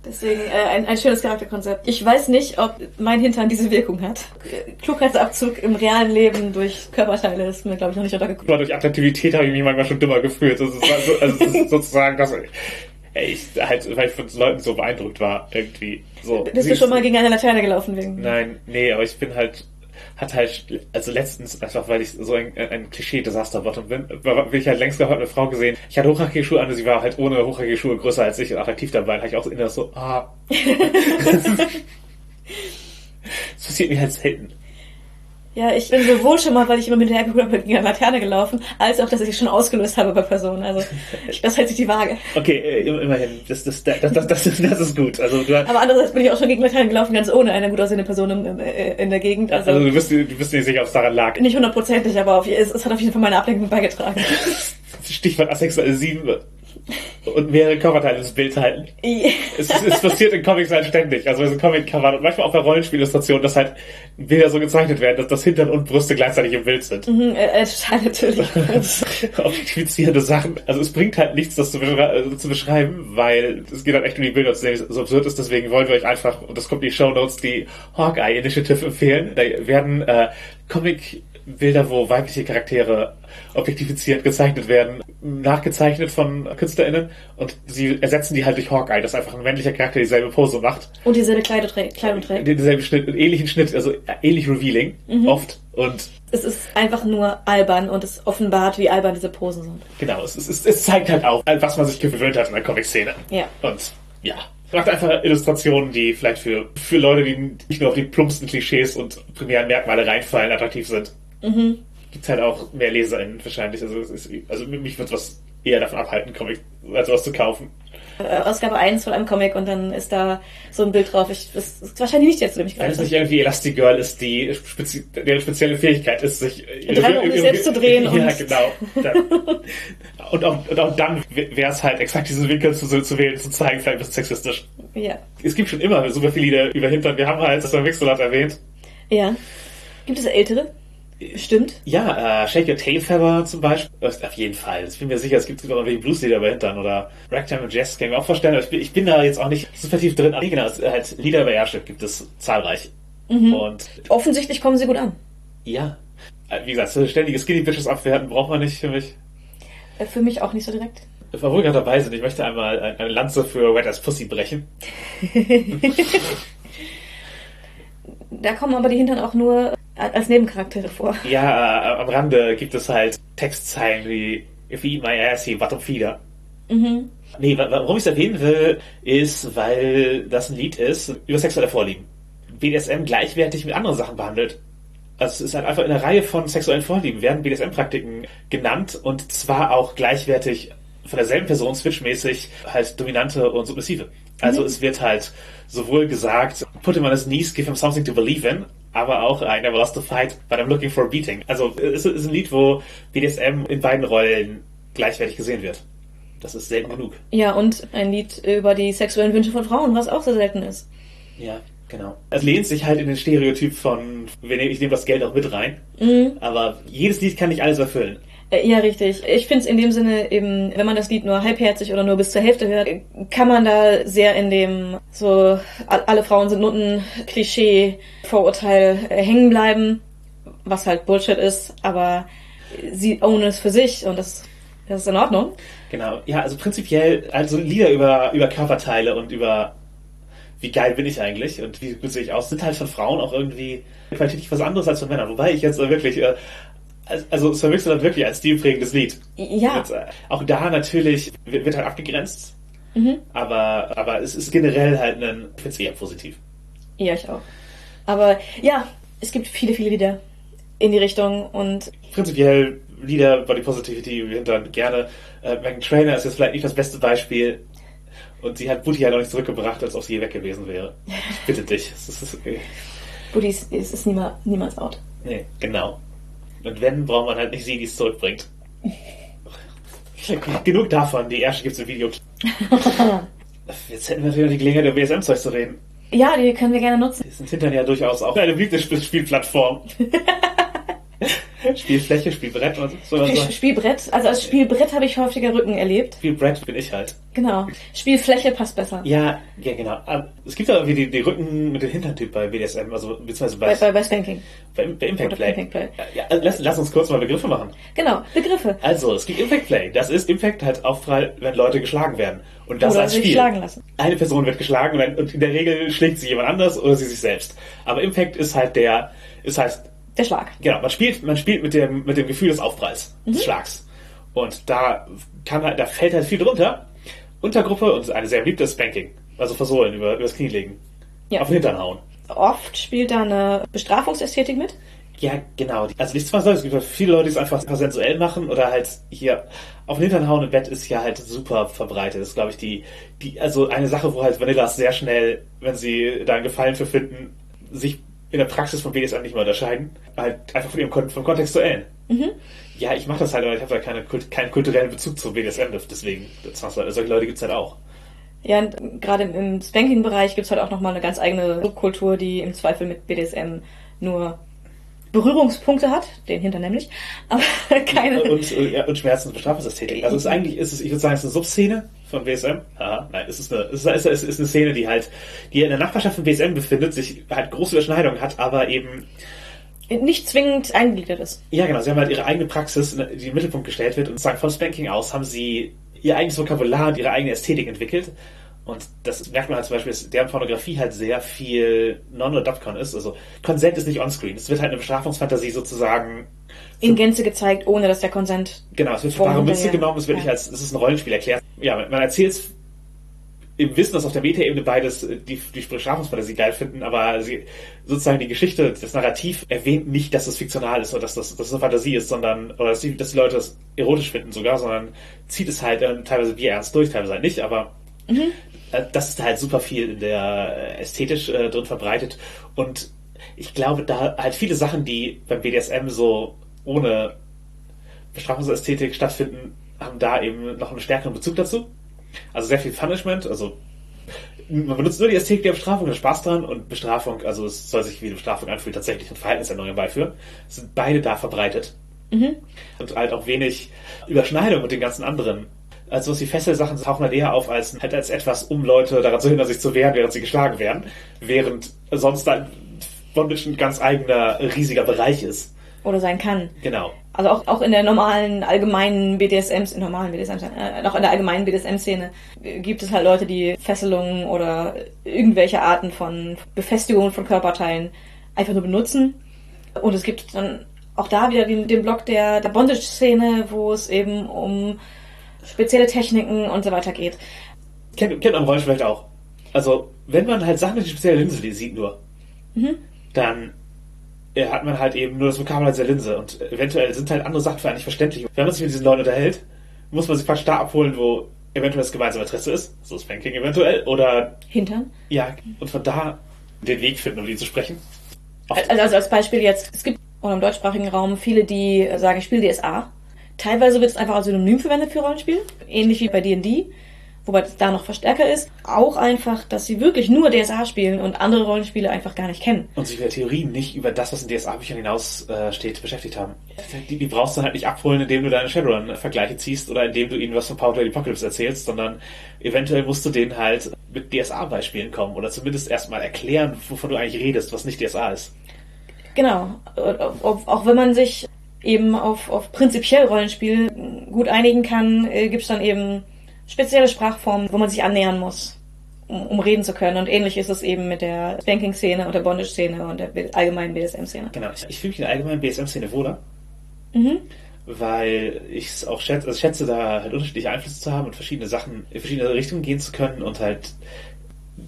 Deswegen äh, ein, ein schönes Charakterkonzept. Ich weiß nicht, ob mein Hintern diese Wirkung hat. Klugheitsabzug im realen Leben durch Körperteile ist mir, glaube ich, noch nicht untergekommen. Aber durch Attraktivität habe ich mich manchmal schon dümmer gefühlt. Das ist, also, also es ist sozusagen das. Ich halt, weil ich von Leuten so beeindruckt war, irgendwie. So. Bist du schon mal gegen eine Laterne gelaufen wegen? Nein, nee, aber ich bin halt, hat halt, also letztens, einfach weil ich so ein, ein Klischee-Desasterbottom bin, war- bin ich halt längst gehabt eine Frau gesehen. Ich hatte hochhackige Schuhe an und sie war halt ohne hochhackige Schuhe größer als ich und attraktiv dabei. Da habe ich auch so innerlich so, ah. Das passiert mir halt selten. Ja, ich bin sowohl schon mal, weil ich immer mit der habe, gegen eine Laterne gelaufen, als auch, dass ich es schon ausgelöst habe bei Personen. Also das hält sich die Waage. Okay, äh, immerhin, das, das, das, das, das, ist, das ist gut. Also du, Aber andererseits bin ich auch schon gegen Laternen gelaufen, ganz ohne eine gut aussehende Person in, äh, in der Gegend. Also, also du bist, du bist nicht sicher, ob es daran lag. nicht hundertprozentig, aber auf, es, es hat auf jeden Fall meine Ablenkung beigetragen. Stichwort asexuelle Sieben und mehrere Coverteile ins Bild halten. Es, es, es passiert in Comics halt ständig. Also bei so Comic-Covern und manchmal auch bei Rollenspielillustrationen, dass halt Bilder so gezeichnet werden, dass das Hintern und Brüste gleichzeitig im Bild sind. Mhm, äh, total natürlich. Objektifizierende Sachen. Also es bringt halt nichts, das zu, beschrei äh, zu beschreiben, weil es geht halt echt um die Bilder, wie es so absurd ist. Deswegen wollen wir euch einfach, und das kommt in die Show Notes, die Hawkeye Initiative empfehlen. Da werden äh, Comic-Bilder, wo weibliche Charaktere objektifiziert gezeichnet werden, nachgezeichnet von KünstlerInnen und sie ersetzen die halt durch Hawkeye, dass einfach ein männlicher Charakter dieselbe Pose macht. Und dieselbe Kleidung trägt. Kleidung trägt. Denselben Schnitt, einen ähnlichen Schnitt, also ähnlich revealing, oft. Und Es ist einfach nur albern und es offenbart, wie albern diese Posen sind. Genau, es, es, es, es zeigt halt auch, was man sich gewöhnt hat in der Comic-Szene. Ja. Und ja, macht einfach Illustrationen, die vielleicht für, für Leute, die nicht nur auf die plumpsten Klischees und primären Merkmale reinfallen, attraktiv sind. Mhm. Gibt halt auch mehr LeserInnen wahrscheinlich. Also, es ist, also mich wird was eher davon abhalten, Comic, also was zu kaufen. Äh, Ausgabe 1 von einem Comic und dann ist da so ein Bild drauf. Ich, das ist wahrscheinlich nicht jetzt, zu dem ich Wenn es gerade nicht irgendwie Elastigirl ist, die spezi deren spezielle Fähigkeit ist, sich Dreimal um sich selbst zu drehen Ja, und- genau. Dann, und, auch, und auch dann wäre es halt exakt diesen Winkel zu, zu wählen, zu zeigen, vielleicht ein bisschen sexistisch. Ja. Es gibt schon immer super viele Lieder über Hintern. Wir haben halt das beim Wixelat erwähnt. Ja. Gibt es ältere? Bestimmt. Ja, äh, Shake Your Tail Feather zum Beispiel. Auf jeden Fall. Ich bin mir sicher, es gibt sogar noch welche Blueslieder über Hintern oder Ragtime und Jazz, kann ich mir auch vorstellen. Aber ich bin, ich bin da jetzt auch nicht super tief drin. Aber genau, es, halt Lieder über Airship gibt es zahlreich. Und Offensichtlich kommen sie gut an. ja, äh, wie gesagt, ständige Skinny Bitches abwerten braucht man nicht für mich. Äh, Für mich auch nicht so direkt. Wo wir gerade dabei sind, ich möchte einmal ein- eine Lanze für Wet as Pussy brechen. Da kommen aber die Hintern auch nur als Nebencharaktere vor. Ja, äh, am Rande gibt es halt Textzeilen wie If you eat my ass, you bottom feeder. Mhm. Nee, wa- warum ich es erwähnen will, ist, weil das ein Lied ist über sexuelle Vorlieben. BDSM gleichwertig mit anderen Sachen behandelt. Also es ist halt einfach in einer Reihe von sexuellen Vorlieben werden BDSM-Praktiken genannt und zwar auch gleichwertig von derselben Person switchmäßig halt dominante und submissive. Also es wird halt sowohl gesagt, put him on his knees, give him something to believe in, aber auch I never lost a fight, but I'm looking for a beating. Also es ist ein Lied, wo BDSM in beiden Rollen gleichwertig gesehen wird. Das ist selten genug. Ja, und ein Lied über die sexuellen Wünsche von Frauen, was auch sehr selten ist. Ja, genau. Es lehnt sich halt in den Stereotyp von, ich nehme das Geld auch mit rein. Aber jedes Lied kann nicht alles erfüllen. Äh, Ja, richtig. Ich finde es in dem Sinne eben, wenn man das Lied nur halbherzig oder nur bis zur Hälfte hört, kann man da sehr in dem so alle Frauen sind Nutten Klischee Vorurteil äh, hängen bleiben, was halt Bullshit ist, aber sie ownen es für sich und das das ist in Ordnung. Genau. Ja, also prinzipiell, also Lieder über, über Körperteile und über wie geil bin ich eigentlich und wie gut sehe ich aus, sind halt von Frauen auch irgendwie qualitativ was anderes als von Männern. Wobei ich jetzt wirklich, äh, also es verwechselt halt wirklich als stilprägendes Lied. Ja, Jetzt, äh, auch da natürlich wird, halt abgegrenzt, Mhm. aber, aber es ist generell halt ein, ich finde es eher positiv. ja, ich auch. Aber ja, es gibt viele, viele Lieder in die Richtung und Prinzipiell Lieder Body Positivity im Hintern gerne. Äh, Megan Trainer ist jetzt vielleicht nicht das beste Beispiel. Und sie hat Booty halt noch nicht zurückgebracht, als ob sie je weg gewesen wäre. Ich bitte dich. Es ist, es ist, okay. Es ist niemals, niemals out. nee, genau. Und wenn, braucht man halt nicht sie, die es zurückbringt. Genug davon, die erste gibt's im Video. Jetzt hätten wir natürlich die Gelegenheit, über BSM-Zeug zu reden. Ja, die können wir gerne nutzen. Die sind Hintern ja durchaus auch eine beliebte Sp- Spielplattform. Spielfläche, Spielbrett und so. und so. Spielbrett, also als Spielbrett habe ich häufiger Rücken erlebt. Spielbrett bin ich halt. Genau. Spielfläche passt besser. Ja, ja, genau. Aber es gibt ja irgendwie die, die Rücken mit dem Hinterntyp bei BDSM, also beziehungsweise bei, Bei, bei, bei Spanking. bei, bei Impact Oder Play. Impact Play. Ja, also lass, lass uns kurz mal Begriffe machen. Genau, Begriffe. Also, es gibt Impact Play. Das ist Impact halt Aufprall, wenn Leute geschlagen werden. Und das Oder als Spiel. schlagen lassen. Eine Person wird geschlagen und, in der Regel schlägt sie jemand anders oder sie sich selbst. Aber Impact ist halt der, ist halt Der Schlag. Genau, man spielt, man spielt mit dem, mit dem Gefühl des Aufpralls, Mhm. des Schlags. Und da kann halt, da fällt halt viel drunter. Untergruppe und eine sehr beliebte Spanking. Also versohlen, über, übers Knie legen. Ja. Auf den Hintern hauen. Oft spielt da eine Bestrafungsästhetik mit. Ja, genau. Also nichts was es gibt halt viele Leute, die es einfach sensuell machen oder halt hier auf den Hintern hauen im Bett ist ja halt super verbreitet. Das ist, glaube ich, die, die, also eine Sache, wo halt Vanillas sehr schnell, wenn sie da einen Gefallen für finden, sich in der Praxis von BDSM nicht mehr unterscheiden. Halt einfach von ihrem Kon vom Kontextuellen. Ja, ich mache das halt, aber ich habe da keine, keinen kulturellen Bezug zu BDSM, deswegen, zwangsweise. solche Leute gibt's halt auch. Ja, und gerade im, Spanking-Bereich gibt's halt auch nochmal eine ganz eigene Subkultur, die im Zweifel mit BDSM nur Berührungspunkte hat, den Hintern nämlich, aber keine. Und, äh, ja, und Schmerzen und Bestrafungsästhetik. Also es ist eigentlich, ist es, ich würde sagen, es ist eine Subszene von BSM. Aha, nein, es ist eine, es ist, es ist, eine Szene, die halt, die in der Nachbarschaft von BSM befindet, sich halt große Überschneidungen hat, aber eben, nicht zwingend eingegliedert ist. ja genau, sie haben halt ihre eigene Praxis, die im Mittelpunkt gestellt wird und sagen, von Spanking aus haben sie ihr eigenes Vokabular und ihre eigene Ästhetik entwickelt. Und das merkt man halt zum Beispiel, dass deren Pornografie halt sehr viel Non-Adopcon ist. Also Consent ist nicht onscreen. Es wird halt eine Bestrafungsfantasie sozusagen In Gänze gezeigt, ohne dass der Konsent. Genau, es wird für bare Münze genommen, es wird nicht Ja. als, es ist ein Rollenspiel erklärt. Ja, man erzählt es im Wissen, dass auf der Metaebene beides äh, die, die Bestrafungsfantasie geil finden, aber sie, sozusagen die Geschichte, das Narrativ erwähnt nicht, dass es fiktional ist oder dass das, dass es eine Fantasie ist, sondern, oder dass die, dass die Leute das erotisch finden sogar, sondern zieht es halt äh, teilweise bierernst durch, teilweise halt nicht, aber äh, das ist halt super viel in der äh, ästhetisch äh, drin verbreitet und ich glaube, da halt viele Sachen, die beim BDSM so ohne Bestrafungsästhetik stattfinden, haben da eben noch einen stärkeren Bezug dazu. Also sehr viel Punishment, also man benutzt nur die Ästhetik der Bestrafung, der Spaß dran und Bestrafung, also es soll sich wie eine Bestrafung anfühlen, tatsächlich und Verhaltensänderungen beiführen. Sind beide da verbreitet. Und halt auch wenig Überschneidung mit den ganzen anderen. Also was die Fesselsachen tauchen halt eher auf als, halt als etwas, um Leute daran zu hindern, sich zu wehren, während sie geschlagen werden. Während sonst dann Bondage ein ganz eigener, riesiger Bereich ist. Oder sein kann. Genau. Also auch, auch in der normalen, allgemeinen BDSM, in normalen BDSM, äh, auch in der allgemeinen BDSM-Szene gibt es halt Leute, die Fesselungen oder irgendwelche Arten von Befestigungen von Körperteilen einfach nur benutzen Und es gibt dann auch da wieder den, den Block der, der Bondage-Szene, wo es eben um spezielle Techniken und so weiter geht. Kennt, kennt man Rollenspiel vielleicht auch. Also, wenn man halt Sachen mit spezieller Linse sieht nur, dann äh, hat man halt eben nur das Vokabeln dieser Linse und eventuell sind halt andere Sachen für einen nicht verständlich. Wenn man sich mit diesen Leuten unterhält, muss man sich fast da abholen, wo eventuell das gemeinsame Interesse ist, so Spanking eventuell, oder Hintern. ja, und von da den Weg finden, um die zu sprechen. Oft- Also, also als Beispiel jetzt, es gibt auch im deutschsprachigen Raum viele, die sagen, ich spiele DSA. Teilweise wird es einfach als Synonym verwendet für Rollenspiel, ähnlich wie bei D&D, wobei es da noch verstärker ist. Auch einfach, dass sie wirklich nur DSA spielen und andere Rollenspiele einfach gar nicht kennen. und sich in der Theorie nicht über das, was in DSA-Büchern hinaus äh, steht, beschäftigt haben. Die, die brauchst du halt nicht abholen, indem du deine Shadowrun-Vergleiche ziehst oder indem du ihnen was von Power the Apocalypse erzählst, sondern eventuell musst du denen halt mit DSA-Beispielen kommen oder zumindest erstmal erklären, wovon du eigentlich redest, was nicht DSA ist. Genau. Auch, wenn man sich eben auf, auf prinzipiell Rollenspiel gut einigen kann, äh, gibt es dann eben spezielle Sprachformen, wo man sich annähern muss, um, um reden zu können. Und ähnlich ist es eben mit der Banking-Szene und der Bondage-Szene und der allgemeinen BDSM-Szene. Genau, ich, ich fühle mich in der allgemeinen BSM-Szene wohler, Mhm. weil ich es auch schätze, also ich schätze, da halt unterschiedliche Einflüsse zu haben und verschiedene Sachen in verschiedene Richtungen gehen zu können und halt,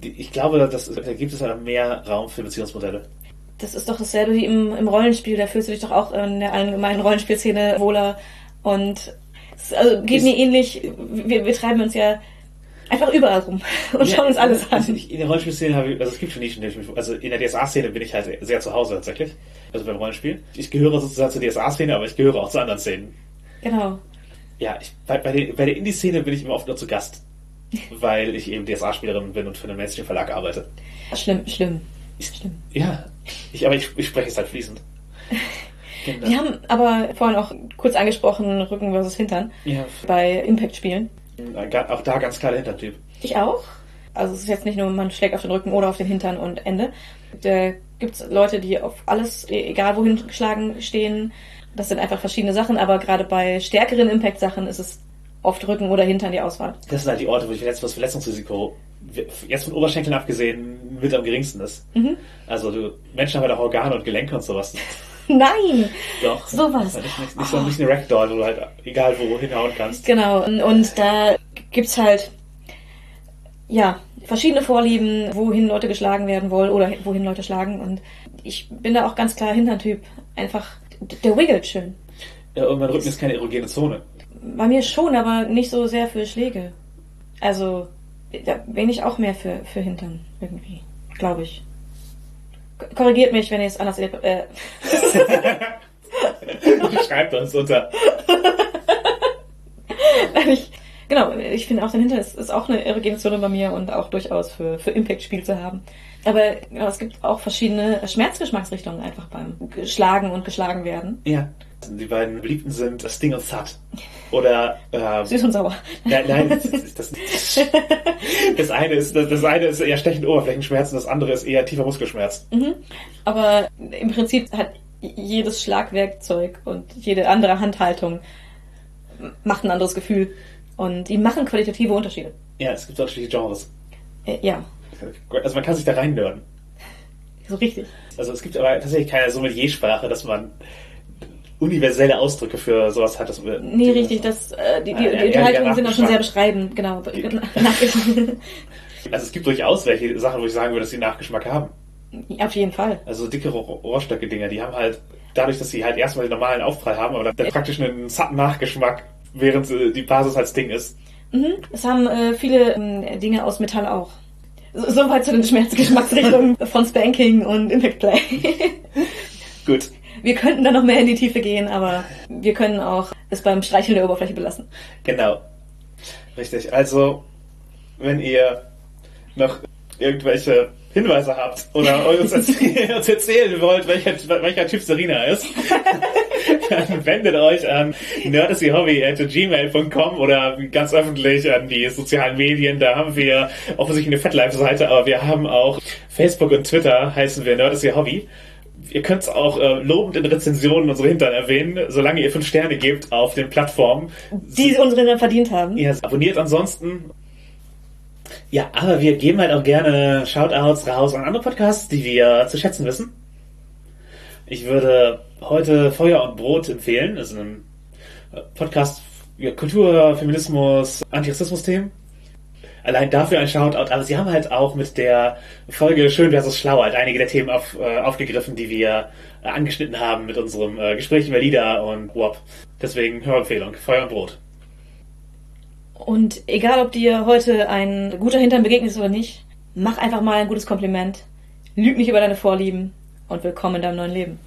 ich glaube, dass, da gibt es halt mehr Raum für Beziehungsmodelle. Das ist doch dasselbe wie im, im Rollenspiel. Da fühlst du dich doch auch in der allgemeinen Rollenspielszene wohler. Und es also geht Ist- mir ähnlich. Wir, wir treiben uns ja einfach überall rum und Ja, schauen uns alles also an. ich, in der Rollenspielszene habe ich, also es gibt schon Nischen, also in der DSA-Szene bin ich halt sehr zu Hause tatsächlich. Also beim Rollenspiel. Ich gehöre sozusagen zur DSA-Szene, aber ich gehöre auch zu anderen Szenen. Genau. Ja, ich, bei, bei, der, bei der Indie-Szene bin ich immer oft nur zu Gast. Weil ich eben DSA-Spielerin bin und für einen Mainstream-Verlag arbeite. Schlimm, schlimm. Ich, Stimmt. ja, ich, aber ich, ich spreche es halt fließend. Genau. Wir haben aber vorhin auch kurz angesprochen, Rücken versus Hintern Ja, bei Impact-Spielen. auch da ganz klar der Hintertyp. Ich auch. Also es ist jetzt nicht nur, man schlägt auf den Rücken oder auf den Hintern und Ende. Da gibt's Leute, die auf alles, e- egal wohin geschlagen, stehen. Das sind einfach verschiedene Sachen, aber gerade bei stärkeren Impact-Sachen ist es oft Rücken oder Hintern die Auswahl. Das sind halt die Orte, wo ich das Verletzungsrisiko jetzt von Oberschenkeln abgesehen mit am geringsten ist. Mhm. Also du, Menschen haben halt auch Organe und Gelenke und sowas. Nein! Doch. Sowas. Das ist nicht, nicht, so, nicht eine Ragdoll, wo du halt egal wo hinhauen kannst. Genau, und, da gibt's halt, ja, verschiedene Vorlieben, wohin Leute geschlagen werden wollen oder wohin Leute schlagen. Und ich bin da auch ganz klar Hinterntyp. Einfach, der wiggelt schön. Ja, und mein Rücken ist keine erogene Zone. Bei mir schon, aber nicht so sehr für Schläge. Also, da bin ich auch mehr für, für Hintern, irgendwie. Glaube ich. Korrigiert mich, wenn ihr es anders erlebt. Äh, Schreibt uns unter. Nein, ich, genau, ich finde auch den Hintern ist, ist auch eine erogene Zone bei mir und auch durchaus für, für Impact-Spiel zu haben. Aber genau, es gibt auch verschiedene Schmerzgeschmacksrichtungen einfach beim Schlagen und geschlagen werden. Ja. Die beiden beliebten sind Sting und Thud. Oder ähm, Süß und sauer. Nein, nein, das, ist- das, das eine ist das, eine ist eher stechend Oberflächenschmerz und das andere ist eher tiefer Muskelschmerz. Mhm. Aber im Prinzip hat jedes Schlagwerkzeug und jede andere Handhaltung macht ein anderes Gefühl. Und die machen qualitative Unterschiede. Ja, es gibt unterschiedliche Genres. Äh, ja, Also man kann sich da reinnörden. so richtig. Also es gibt aber tatsächlich keine Sommelier-Sprache, dass man universelle Ausdrücke für sowas hat. Wir, Nee, richtig, das, äh, die, die, ja, die Unterhaltungen sind auch schon sehr beschreibend, genau. Nach- Also es gibt durchaus welche Sachen, wo ich sagen würde, dass sie Nachgeschmack haben. Auf jeden Fall. Also dicke Rohr- Rohrstöcke-Dinger, die haben halt, dadurch, dass sie halt erstmal den normalen Aufprall haben, aber dann, dann praktisch einen satten Nachgeschmack, während äh, die Basis als Ding ist. Mhm. Es haben äh, viele ähm, Dinge aus Metall auch. So- Soweit zu den Schmerzgeschmacksrichtungen von Spanking und Impact Play. Gut. Wir könnten da noch mehr in die Tiefe gehen, aber wir können auch es beim Streicheln der Oberfläche belassen. Genau. Richtig. Also, wenn ihr noch irgendwelche Hinweise habt oder uns, erzäh uns erzählen wollt, welcher, welcher Typ Serena ist, dann wendet euch an nerdissyhobby.gmail.com oder ganz öffentlich an die sozialen Medien. Da haben wir offensichtlich eine FetLife-Seite, aber wir haben auch Facebook und Twitter, heißen wir Nerdissyhobby. Ihr könnt es auch äh, lobend in Rezensionen unsere Hintern erwähnen, solange ihr fünf Sterne gebt auf den Plattformen. Die unsere dann verdient haben. Ihr abonniert ansonsten. Ja, aber wir geben halt auch gerne Shoutouts raus an andere Podcasts, die wir zu schätzen wissen. Ich würde heute Feuer und Brot empfehlen. Das ist ein Podcast ja, Kultur, Feminismus, Antirassismus-Themen. Allein dafür ein Shoutout, aber sie haben halt auch mit der Folge Schön versus Schlau halt einige der Themen auf, äh, aufgegriffen, die wir äh, angeschnitten haben mit unserem äh, Gespräch über Lieder und WAP. Deswegen Hörempfehlung, Feuer und Brot. Und egal, ob dir heute ein guter Hintern begegnet ist oder nicht, mach einfach mal ein gutes Kompliment. Lüg nicht über deine Vorlieben und willkommen in deinem neuen Leben.